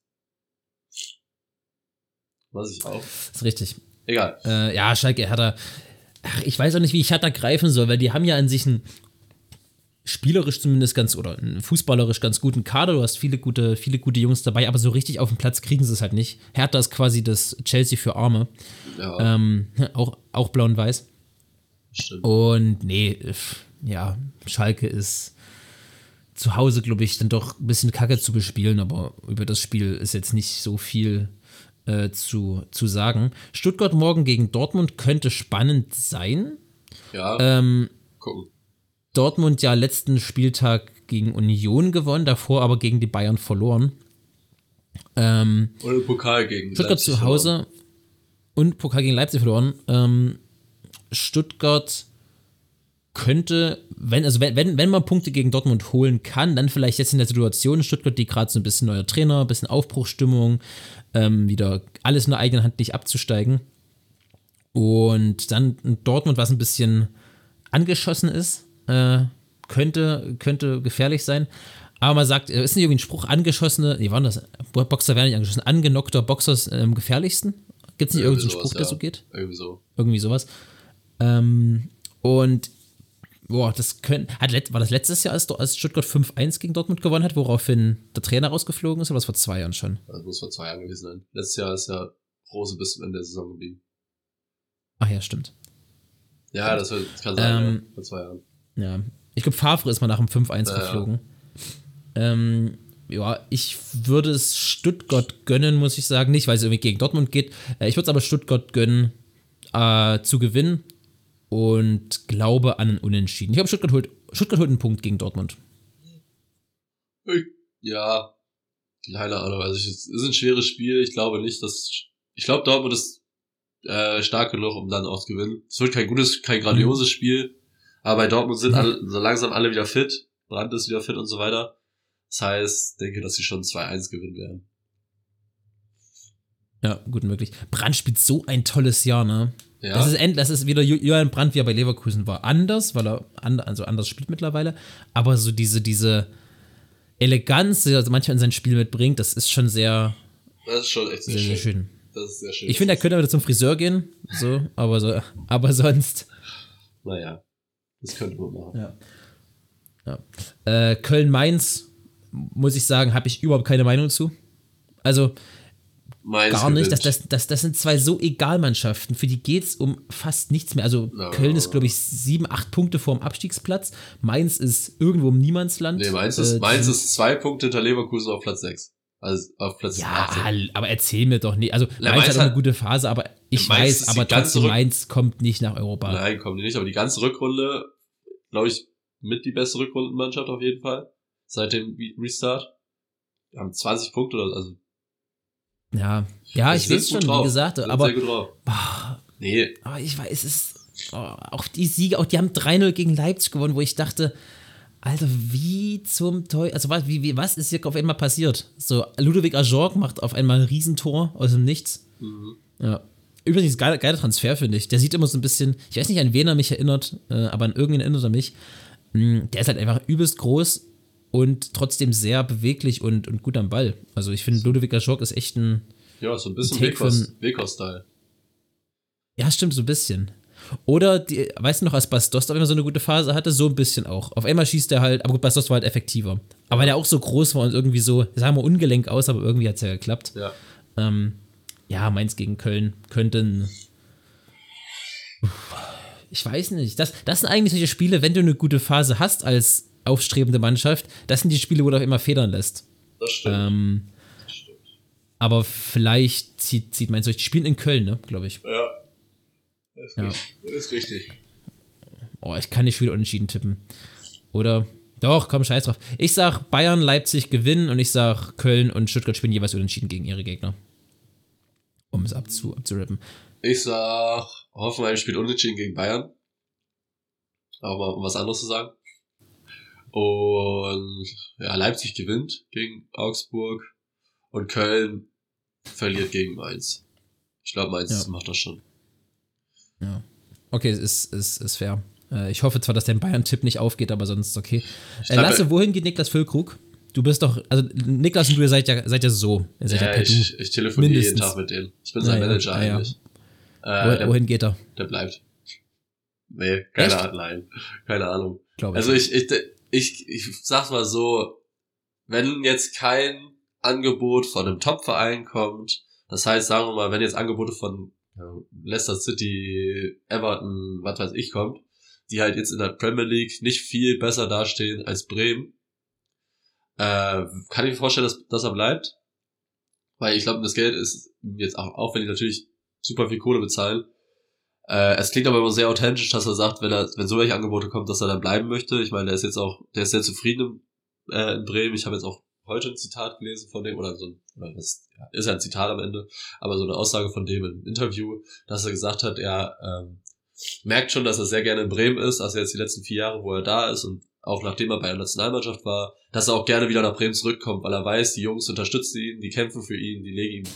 Was ich auch. Ist richtig. Egal. Äh, ja, Schalke, Hertha. Ach, ich weiß auch nicht, wie ich Hertha greifen soll, weil die haben ja an sich einen spielerisch zumindest ganz oder fußballerisch ganz guten Kader. Du hast viele gute, viele gute Jungs dabei, aber so richtig auf den Platz kriegen sie es halt nicht. Hertha ist quasi das Chelsea für Arme. Ja, Ähm, auch, auch blau und weiß. stimmt. Und nee, ja, Schalke ist zu Hause, glaube ich, dann doch ein bisschen kacke zu bespielen, aber über das Spiel ist jetzt nicht so viel äh, zu, zu sagen. Stuttgart morgen gegen Dortmund könnte spannend sein. Ja, Ähm, gucken. Dortmund ja letzten Spieltag gegen Union gewonnen, davor aber gegen die Bayern verloren. Ähm, Und Pokal gegen Stuttgart Leipzig zu Hause und Pokal gegen Leipzig verloren. Ähm, Stuttgart könnte, wenn, also wenn, wenn, wenn man Punkte gegen Dortmund holen kann, dann vielleicht jetzt in der Situation Stuttgart, die gerade so ein bisschen neuer Trainer, ein bisschen Aufbruchstimmung, ähm, wieder alles in der eigenen Hand nicht abzusteigen. Und dann Dortmund, was ein bisschen angeschossen ist, äh, könnte, könnte gefährlich sein. Aber man sagt, äh, ist nicht irgendwie ein Spruch, angeschossene, nee, waren das, Boxer werden nicht angeschossen, angenockter Boxer ist äh, am gefährlichsten? Gibt es nicht Irgendwie irgendeinen sowas, Spruch, der ja. so geht? Irgendwie so. Irgendwie sowas. Ähm, und boah, das können, hat, war das letztes Jahr, als, als Stuttgart 5-1 gegen Dortmund gewonnen hat, woraufhin der Trainer rausgeflogen ist, oder was vor zwei Jahren schon? Das muss vor zwei Jahren gewesen sein. Letztes Jahr ist ja Rose bis zum Ende der Saison geblieben. Ach ja, stimmt. Ja, das, wird, das kann sein, Ähm, ja, vor zwei Jahren. Ja. Ich glaube, Favre ist mal nach dem 5-1 Ja, geflogen. Ähm, ja, ich würde es Stuttgart gönnen, muss ich sagen. Nicht, weil es irgendwie gegen Dortmund geht. Äh, ich würde es aber Stuttgart gönnen, äh, zu gewinnen und glaube an einen Unentschieden. Ich glaube, Stuttgart holt, Stuttgart holt einen Punkt gegen Dortmund. Ja, keine Ahnung. Also es ist ein schweres Spiel. Ich glaube nicht, dass ich glaube Dortmund ist äh, stark genug, um dann auch zu gewinnen. Es wird kein gutes, kein grandioses Spiel, aber bei Dortmund sind alle, so langsam alle wieder fit. Brandt ist wieder fit und so weiter. Das heißt, denke, dass sie schon 2-1 gewinnen werden. Ja, gut möglich. Brandt spielt so ein tolles Jahr, ne? Ja, Das ist end, das ist wieder Ju- Julian Brandt, wie er bei Leverkusen war. Anders, weil er and, also anders spielt mittlerweile. Aber so diese, diese Eleganz, die er manchmal in sein Spiel mitbringt, das ist schon sehr, das ist schon echt sehr, sehr, sehr schön. schön. Das ist sehr schön. Ich finde, er könnte wieder zum Friseur gehen. So, aber so, aber sonst. Naja, das könnte man machen. Ja. Äh, Köln-Mainz, muss ich sagen, habe ich überhaupt keine Meinung zu. Also Mainz gar nicht. Das, gewinnt. das, das, das sind zwei so Egalmannschaften. Für die geht es um fast nichts mehr. Also Ja. Köln ist, glaube ich, sieben, acht Punkte vor dem Abstiegsplatz. Mainz ist irgendwo im Niemandsland. Nee, Mainz ist, Äh, Mainz ist zwei Punkte hinter Leverkusen auf Platz 6. Also auf Platz Ja, 18. hall- aber erzähl mir doch nicht. Also Na, Mainz Mainz hat eine gute Phase, aber ich weiß, aber trotzdem Mainz kommt nicht nach Europa. Nein, die nicht, aber die ganze Rückrunde, glaube ich, mit die beste Rückrundenmannschaft auf jeden Fall. Seit dem Re- Restart. Wir haben 20 Punkte oder also Ja, ja, ich weiß schon, drauf. wie gesagt, aber Sehr gut drauf. boah, Nee, aber ich weiß, es ist oh, auch die Siege, auch die haben 3-0 gegen Leipzig gewonnen, wo ich dachte, Alter, wie zum Teufel, also was, wie, wie, was ist hier auf einmal passiert? So, Ludovic Ajorg macht auf einmal ein Riesentor aus dem Nichts. Ja. Übrigens, geiler, geiler Transfer, finde ich. Der sieht immer so ein bisschen, ich weiß nicht, an wen er mich erinnert, äh, aber an irgendwen erinnert er mich. Mm, Der ist halt einfach übelst groß und trotzdem sehr beweglich und, und gut am Ball. Also ich finde, Ludovic Ajorg ist echt ein, ja, so ein bisschen Wekos-Style. Ja, stimmt, so ein bisschen. Oder, die, weißt du noch, als Bastos auf einmal so eine gute Phase hatte, so ein bisschen auch. Auf einmal schießt er halt, aber gut, Bastos war halt effektiver. Aber weil er auch so groß war und irgendwie so, sagen wir ungelenk aus, aber irgendwie hat es ja geklappt. Ja. Ähm, ja, Mainz gegen Köln könnten. Ich weiß nicht. Das, das sind eigentlich solche Spiele, wenn du eine gute Phase hast als aufstrebende Mannschaft, das sind die Spiele, wo du auch immer federn lässt. Das stimmt. Ähm, das stimmt. aber vielleicht zieht, zieht Mainz durch. Die spielen in Köln, ne, glaube ich. Ja. Das ist, Ja. richtig. Das ist richtig. Oh, ich kann nicht viel unentschieden tippen. Oder? Doch, komm, scheiß drauf. Ich sag Bayern, Leipzig gewinnen und ich sag Köln und Stuttgart spielen jeweils unentschieden gegen ihre Gegner. Um es abzu, abzurappen. Ich sag, Hoffenheim spielt unentschieden gegen Bayern. Auch mal um was anderes zu sagen. Und ja, Leipzig gewinnt gegen Augsburg und Köln verliert gegen Mainz. Ich glaube, Mainz Ja. macht das schon. Ja. Okay, es ist, ist, ist fair. Äh, Ich hoffe zwar, dass dein Bayern-Tipp nicht aufgeht, aber sonst okay. Äh, glaub, Lasse, wohin geht Niklas Füllkrug? Du bist doch, also Niklas und du ihr seid ja, seid ja so. Ihr seid ja, Ja, per ich, ich telefoniere jeden Mindestens. Tag mit denen. Ich bin sein Ja. Manager Ja, eigentlich. Wo, Äh, der, wohin geht er? der bleibt. Nee, keine Echt? Ahnung, nein. Keine Ahnung. Glaube Also ich, ich, ich, ich sag's mal so, wenn jetzt kein Angebot von einem Top-Verein kommt, das heißt, sagen wir mal, wenn jetzt Angebote von Leicester City, Everton, was weiß ich kommt, die halt jetzt in der Premier League nicht viel besser dastehen als Bremen, äh, kann ich mir vorstellen, dass, dass er bleibt. Weil ich glaube, das Geld ist jetzt auch, auch wenn die natürlich super viel Kohle bezahlen, äh, es klingt aber immer sehr authentisch, dass er sagt, wenn er, wenn so welche Angebote kommt, dass er dann bleiben möchte. Ich meine, der ist jetzt auch, der ist sehr zufrieden im, äh, in Bremen. Ich habe jetzt auch heute ein Zitat gelesen von dem, oder so oder das ist ja ein Zitat am Ende, aber so eine Aussage von dem im Interview, dass er gesagt hat, er ähm, merkt schon, dass er sehr gerne in Bremen ist, also jetzt die letzten vier Jahre, wo er da ist und auch nachdem er bei der Nationalmannschaft war, dass er auch gerne wieder nach Bremen zurückkommt, weil er weiß, die Jungs unterstützen ihn, die kämpfen für ihn, die legen ihm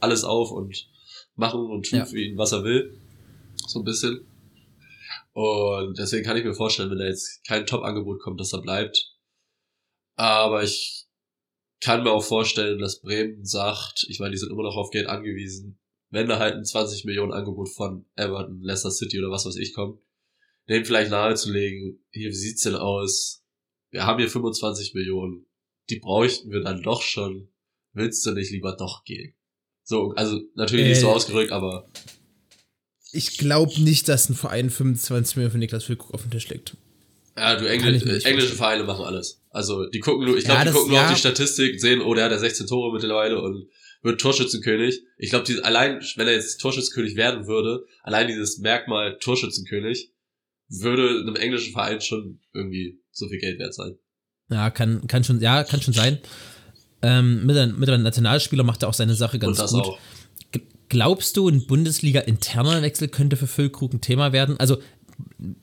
alles auf und machen und tun Ja. für ihn, was er will. So ein bisschen. Und deswegen kann ich mir vorstellen, wenn da jetzt kein Top-Angebot kommt, dass er bleibt. Aber ich kann mir auch vorstellen, dass Bremen sagt, ich meine, die sind immer noch auf Geld angewiesen, wenn da halt ein 20 Millionen Angebot von Everton, Leicester City oder was weiß ich kommt, denen vielleicht nahezulegen, hier, wie sieht's denn aus? Wir haben hier 25 Millionen, die bräuchten wir dann doch schon. Willst du nicht lieber doch gehen? So, also natürlich nicht so Äh, ausgerückt, aber Ich glaube nicht, dass ein Verein 25 Millionen für Niklas Füllkrug auf den Tisch legt. Ja, du Engl englische vorstellen. Vereine machen alles. Also die gucken nur, ich Ja, glaube, die das- gucken nur ja. auf die Statistik, sehen, oh, der hat ja 16 Tore mittlerweile und wird Torschützenkönig. Ich glaube, die allein, wenn er jetzt Torschützenkönig werden würde, allein dieses Merkmal Torschützenkönig, würde einem englischen Verein schon irgendwie so viel Geld wert sein. Ja, kann, kann schon, ja, kann schon sein. Ähm, mit, einem- mit einem Nationalspieler macht er auch seine Sache ganz und das gut. auch. Glaubst du, ein Bundesliga-interner Wechsel könnte für Füllkrug ein Thema werden? Also,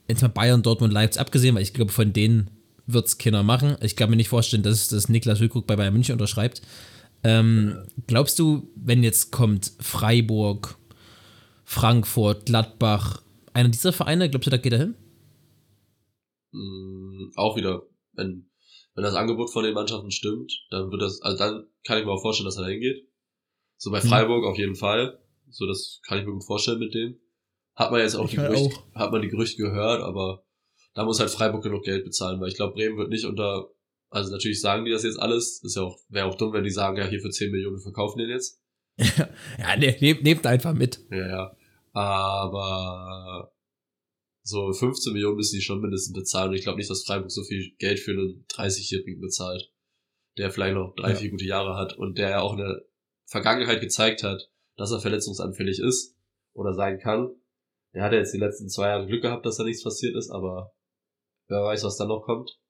jetzt mal Bayern, Dortmund, Leipzig abgesehen, weil ich glaube, von denen wird's Kinder machen. Ich kann mir nicht vorstellen, dass, dass Niklas Füllkrug bei Bayern München unterschreibt. Ähm, glaubst du, wenn jetzt kommt Freiburg, Frankfurt, Gladbach, einer dieser Vereine, glaubst du, da geht er hin? Mm, auch wieder, wenn, wenn das Angebot von den Mannschaften stimmt, dann wird das, also dann kann ich mir auch vorstellen, dass er da hingeht. So bei Mhm. Freiburg auf jeden Fall. So, das kann ich mir gut vorstellen mit dem. Hat man jetzt auch Ich die Gerüchte, hat man die Gerüchte gehört, aber da muss halt Freiburg genug Geld bezahlen, weil ich glaube, Bremen wird nicht unter, also natürlich sagen die das jetzt alles, ist ja auch, wäre auch dumm, wenn die sagen, ja, hier für 10 Millionen verkaufen den jetzt. Ja, ne, nehmt, nehmt einfach mit. Ja, ja. Aber so 15 Millionen müssen die schon mindestens bezahlen. Und ich glaube nicht, dass Freiburg so viel Geld für einen 30-Jährigen bezahlt, der vielleicht noch drei, Ja. vier gute Jahre hat und der ja auch in der Vergangenheit gezeigt hat, dass er verletzungsanfällig ist oder sein kann. Der hat ja jetzt die letzten zwei Jahre Glück gehabt, dass da nichts passiert ist, aber wer weiß, was dann noch kommt.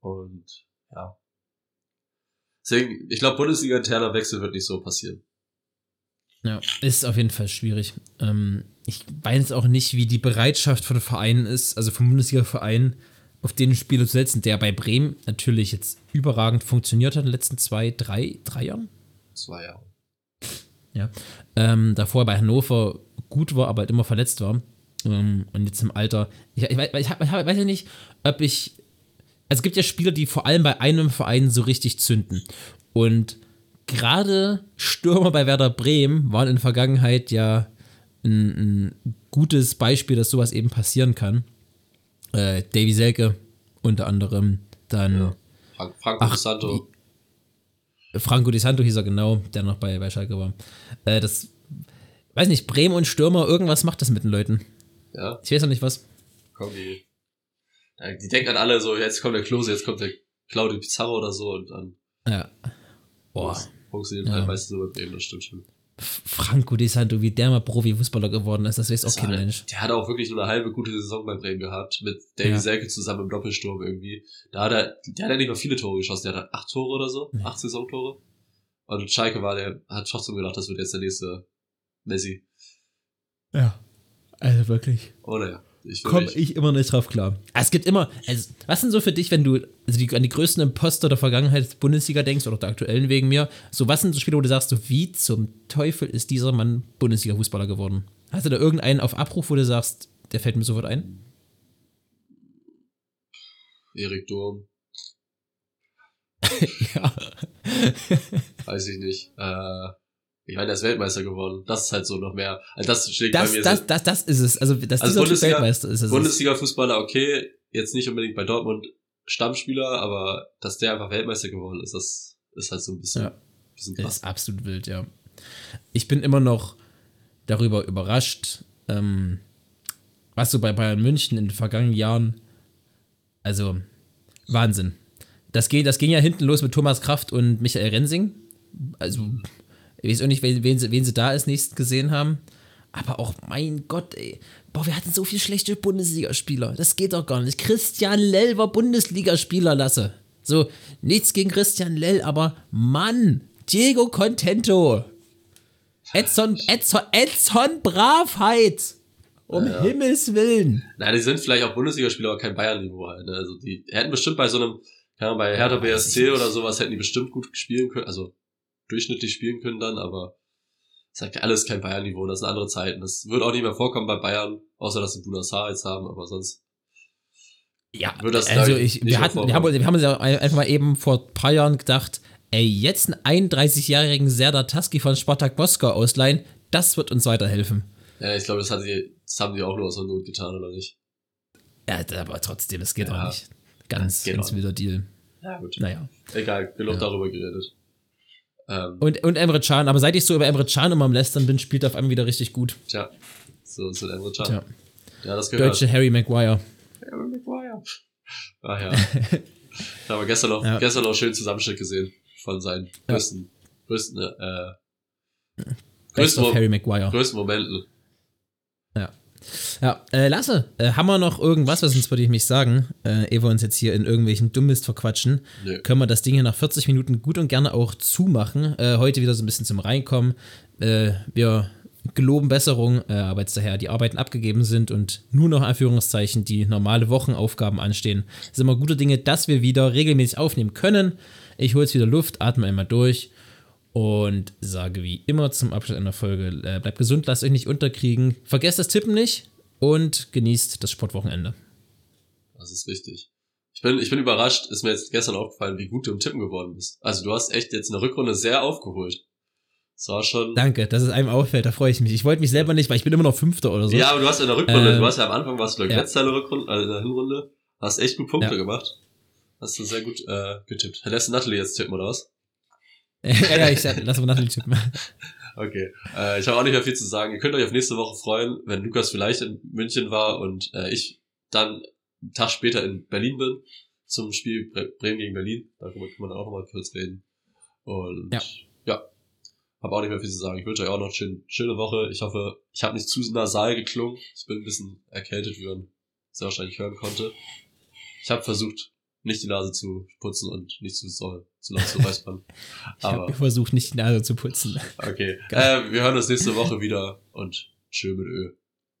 Und ja. Deswegen, ich glaube, Bundesliga-interner Wechsel wird nicht so passieren. Ja, ist auf jeden Fall schwierig. Ähm, ich weiß auch nicht, wie die Bereitschaft von Vereinen ist, also vom Bundesliga-Verein, auf den Spieler zu setzen, der bei Bremen natürlich jetzt überragend funktioniert hat in den letzten zwei, drei, drei Jahren. Zwei Jahre. Ja. Ähm, davor bei Hannover gut war, aber halt immer verletzt war. Ähm, und jetzt im Alter. Ich, ich, ich, ich, weiß ja nicht, ob ich. Also es gibt ja Spieler, die vor allem bei einem Verein so richtig zünden. Und gerade Stürmer bei Werder Bremen waren in der Vergangenheit ja ein, ein gutes Beispiel, dass sowas eben passieren kann. Äh, Davy Selke unter anderem, dann Ja. Frank, Franco Ach, Di Santo. Franco Di Santo hieß er genau, der noch bei, bei Schalke war. Äh, das, weiß nicht, Bremen und Stürmer, irgendwas macht das mit den Leuten. Ja, Ich weiß noch nicht was. kommen die. Die denken an alle so, jetzt kommt der Klose, jetzt kommt der Claudio Pizarro oder so und dann Ja. Boah. Funktioniert Ja. halt meistens so bei Bremen, das stimmt schon. Franco Di Santo, wie der mal Profifußballer geworden ist, das weiß auch Das kein Mensch. Der hat auch wirklich nur eine halbe gute Saison bei Bremen gehabt, mit Davy Ja. Selke zusammen im Doppelsturm irgendwie. Da hat er, der hat ja nicht mal viele Tore geschossen, der hat acht Tore oder so, Nee. acht Saisontore. Und Schalke war, der hat trotzdem gedacht, das wird jetzt der nächste Messi. Ja. Also wirklich. Oh naja, ich will Komme ich immer nicht drauf klar. Ah, Es gibt immer, also, was sind so für dich, wenn du also die, an die größten Imposter der Vergangenheit der Bundesliga denkst oder der aktuellen wegen mir, so was sind so Spiele, wo du sagst, so wie zum Teufel ist dieser Mann Bundesliga-Fußballer geworden? Hast du da irgendeinen auf Abruf, wo du sagst, der fällt mir sofort ein? Erik Durm, ja. weiß ich nicht. Äh, ich meine, der ist Weltmeister geworden. Das ist halt so noch mehr. Also das schlägt bei Das, mir das, das, das ist es. Also, dass Also Bundesliga- Weltmeister ist. es. Bundesliga-Fußballer, okay, jetzt nicht unbedingt bei Dortmund Stammspieler, aber dass der einfach Weltmeister geworden ist, das ist halt so ein bisschen, Ja. bisschen Das krass. ist absolut wild, ja. Ich bin immer noch darüber überrascht, ähm, was so bei Bayern München in den vergangenen Jahren, also Wahnsinn. Das, geht, das ging ja hinten los mit Thomas Kraft und Michael Rensing. Also, ich weiß auch nicht, wen, wen, sie, wen sie da als nächstes gesehen haben. Aber auch, mein Gott, ey. Boah, wir hatten so viele schlechte Bundesligaspieler. Das geht doch gar nicht. Christian Lell war Bundesligaspieler, lasse. So, nichts gegen Christian Lell, aber Mann, Diego Contento. Edson, Edson, Edson Bravheit. Um Ja. Himmels Willen. Nein, die sind vielleicht auch Bundesligaspieler, aber kein Bayern-Niveau halt. Ne? Also die hätten bestimmt bei so einem, Ahnung, bei Hertha BSC oder sowas hätten die bestimmt gut spielen können, also durchschnittlich spielen können dann, aber es ist halt alles kein Bayern-Niveau, das sind andere Zeiten. Das wird auch nicht mehr vorkommen bei Bayern, außer dass sie Bunassar jetzt haben, aber sonst. Ja, also ich, nicht wir, hatten, wir, haben, wir haben uns ja einfach mal eben vor ein paar Jahren gedacht, ey, jetzt einen 31-jährigen Serdar Taski von Spartak Moskau ausleihen, das wird uns weiterhelfen. Ja, ich glaube, das, hat sie, das haben die auch nur aus der Not getan, oder nicht? Ja, aber trotzdem, das geht Ja. auch nicht. Ganz, ganz wilder Deal. Ja, gut. Naja. Egal, genug Ja. darüber geredet. Ähm, Und, und Emre Can, aber seit ich so über Emre Can immer am Lästern bin, spielt er auf einmal wieder richtig gut. tja, so ist Emre Can. Tja, Ja, das gehört. deutsche Harry Maguire. Harry Maguire. Ach ja. da haben wir gestern noch, Ja. gestern noch einen schönen Zusammenschnitt gesehen von seinen Ja. größten, größten, äh, größten, Mo Harry Maguire. größten Momenten. Ja, äh, Lasse, äh, haben wir noch irgendwas, was uns würde ich mich sagen, äh, ehe wir uns jetzt hier in irgendwelchen Dummist verquatschen, Nö. können wir das Ding hier nach 40 Minuten gut und gerne auch zumachen. Äh, heute wieder so ein bisschen zum Reinkommen. Äh, wir geloben Besserung, äh, aber jetzt daher die Arbeiten abgegeben sind und nur noch Anführungszeichen die normale Wochenaufgaben anstehen, sind wir gute Dinge, dass wir wieder regelmäßig aufnehmen können. Ich hole jetzt wieder Luft, atme einmal durch und sage wie immer zum Abschluss einer Folge, äh, bleibt gesund, lasst euch nicht unterkriegen, vergesst das Tippen nicht und genießt das Sportwochenende. Das ist wichtig. Ich bin, ich bin überrascht, ist mir jetzt gestern aufgefallen, wie gut du im Tippen geworden bist. Also du hast echt jetzt eine Rückrunde sehr aufgeholt. Das war schon. Danke, dass es einem auffällt, da freue ich mich. Ich wollte mich selber nicht, weil ich bin immer noch Fünfter oder so. Ja, aber du hast in der Rückrunde, Ähm, du hast ja am Anfang warst du ja. letzter in der Rückrunde, also in der Hinrunde, hast echt gut Punkte Ja. gemacht. Hast du sehr gut äh, getippt. Lässt Natalie jetzt tippen, oder was? Ja, ja, ich sag, lass mal nach dem tippen. Okay. Äh, ich habe auch nicht mehr viel zu sagen. Ihr könnt euch auf nächste Woche freuen, wenn Lukas vielleicht in München war und äh, ich dann einen Tag später in Berlin bin zum Spiel Bre Bremen gegen Berlin. Darüber kann man auch nochmal kurz reden. Und Ja. ja, habe auch nicht mehr viel zu sagen. Ich wünsche euch auch noch eine schön, schöne Woche. Ich hoffe, ich habe nicht zu nasal geklungen. Ich bin ein bisschen erkältet, wie man sehr wahrscheinlich hören konnte. Ich habe versucht, nicht die Nase zu putzen und nicht zu, soll, zu laut zu räuspern. Ich habe versucht, nicht die Nase zu putzen. Okay. Äh, wir hören uns nächste Woche wieder und tschö mit Ö.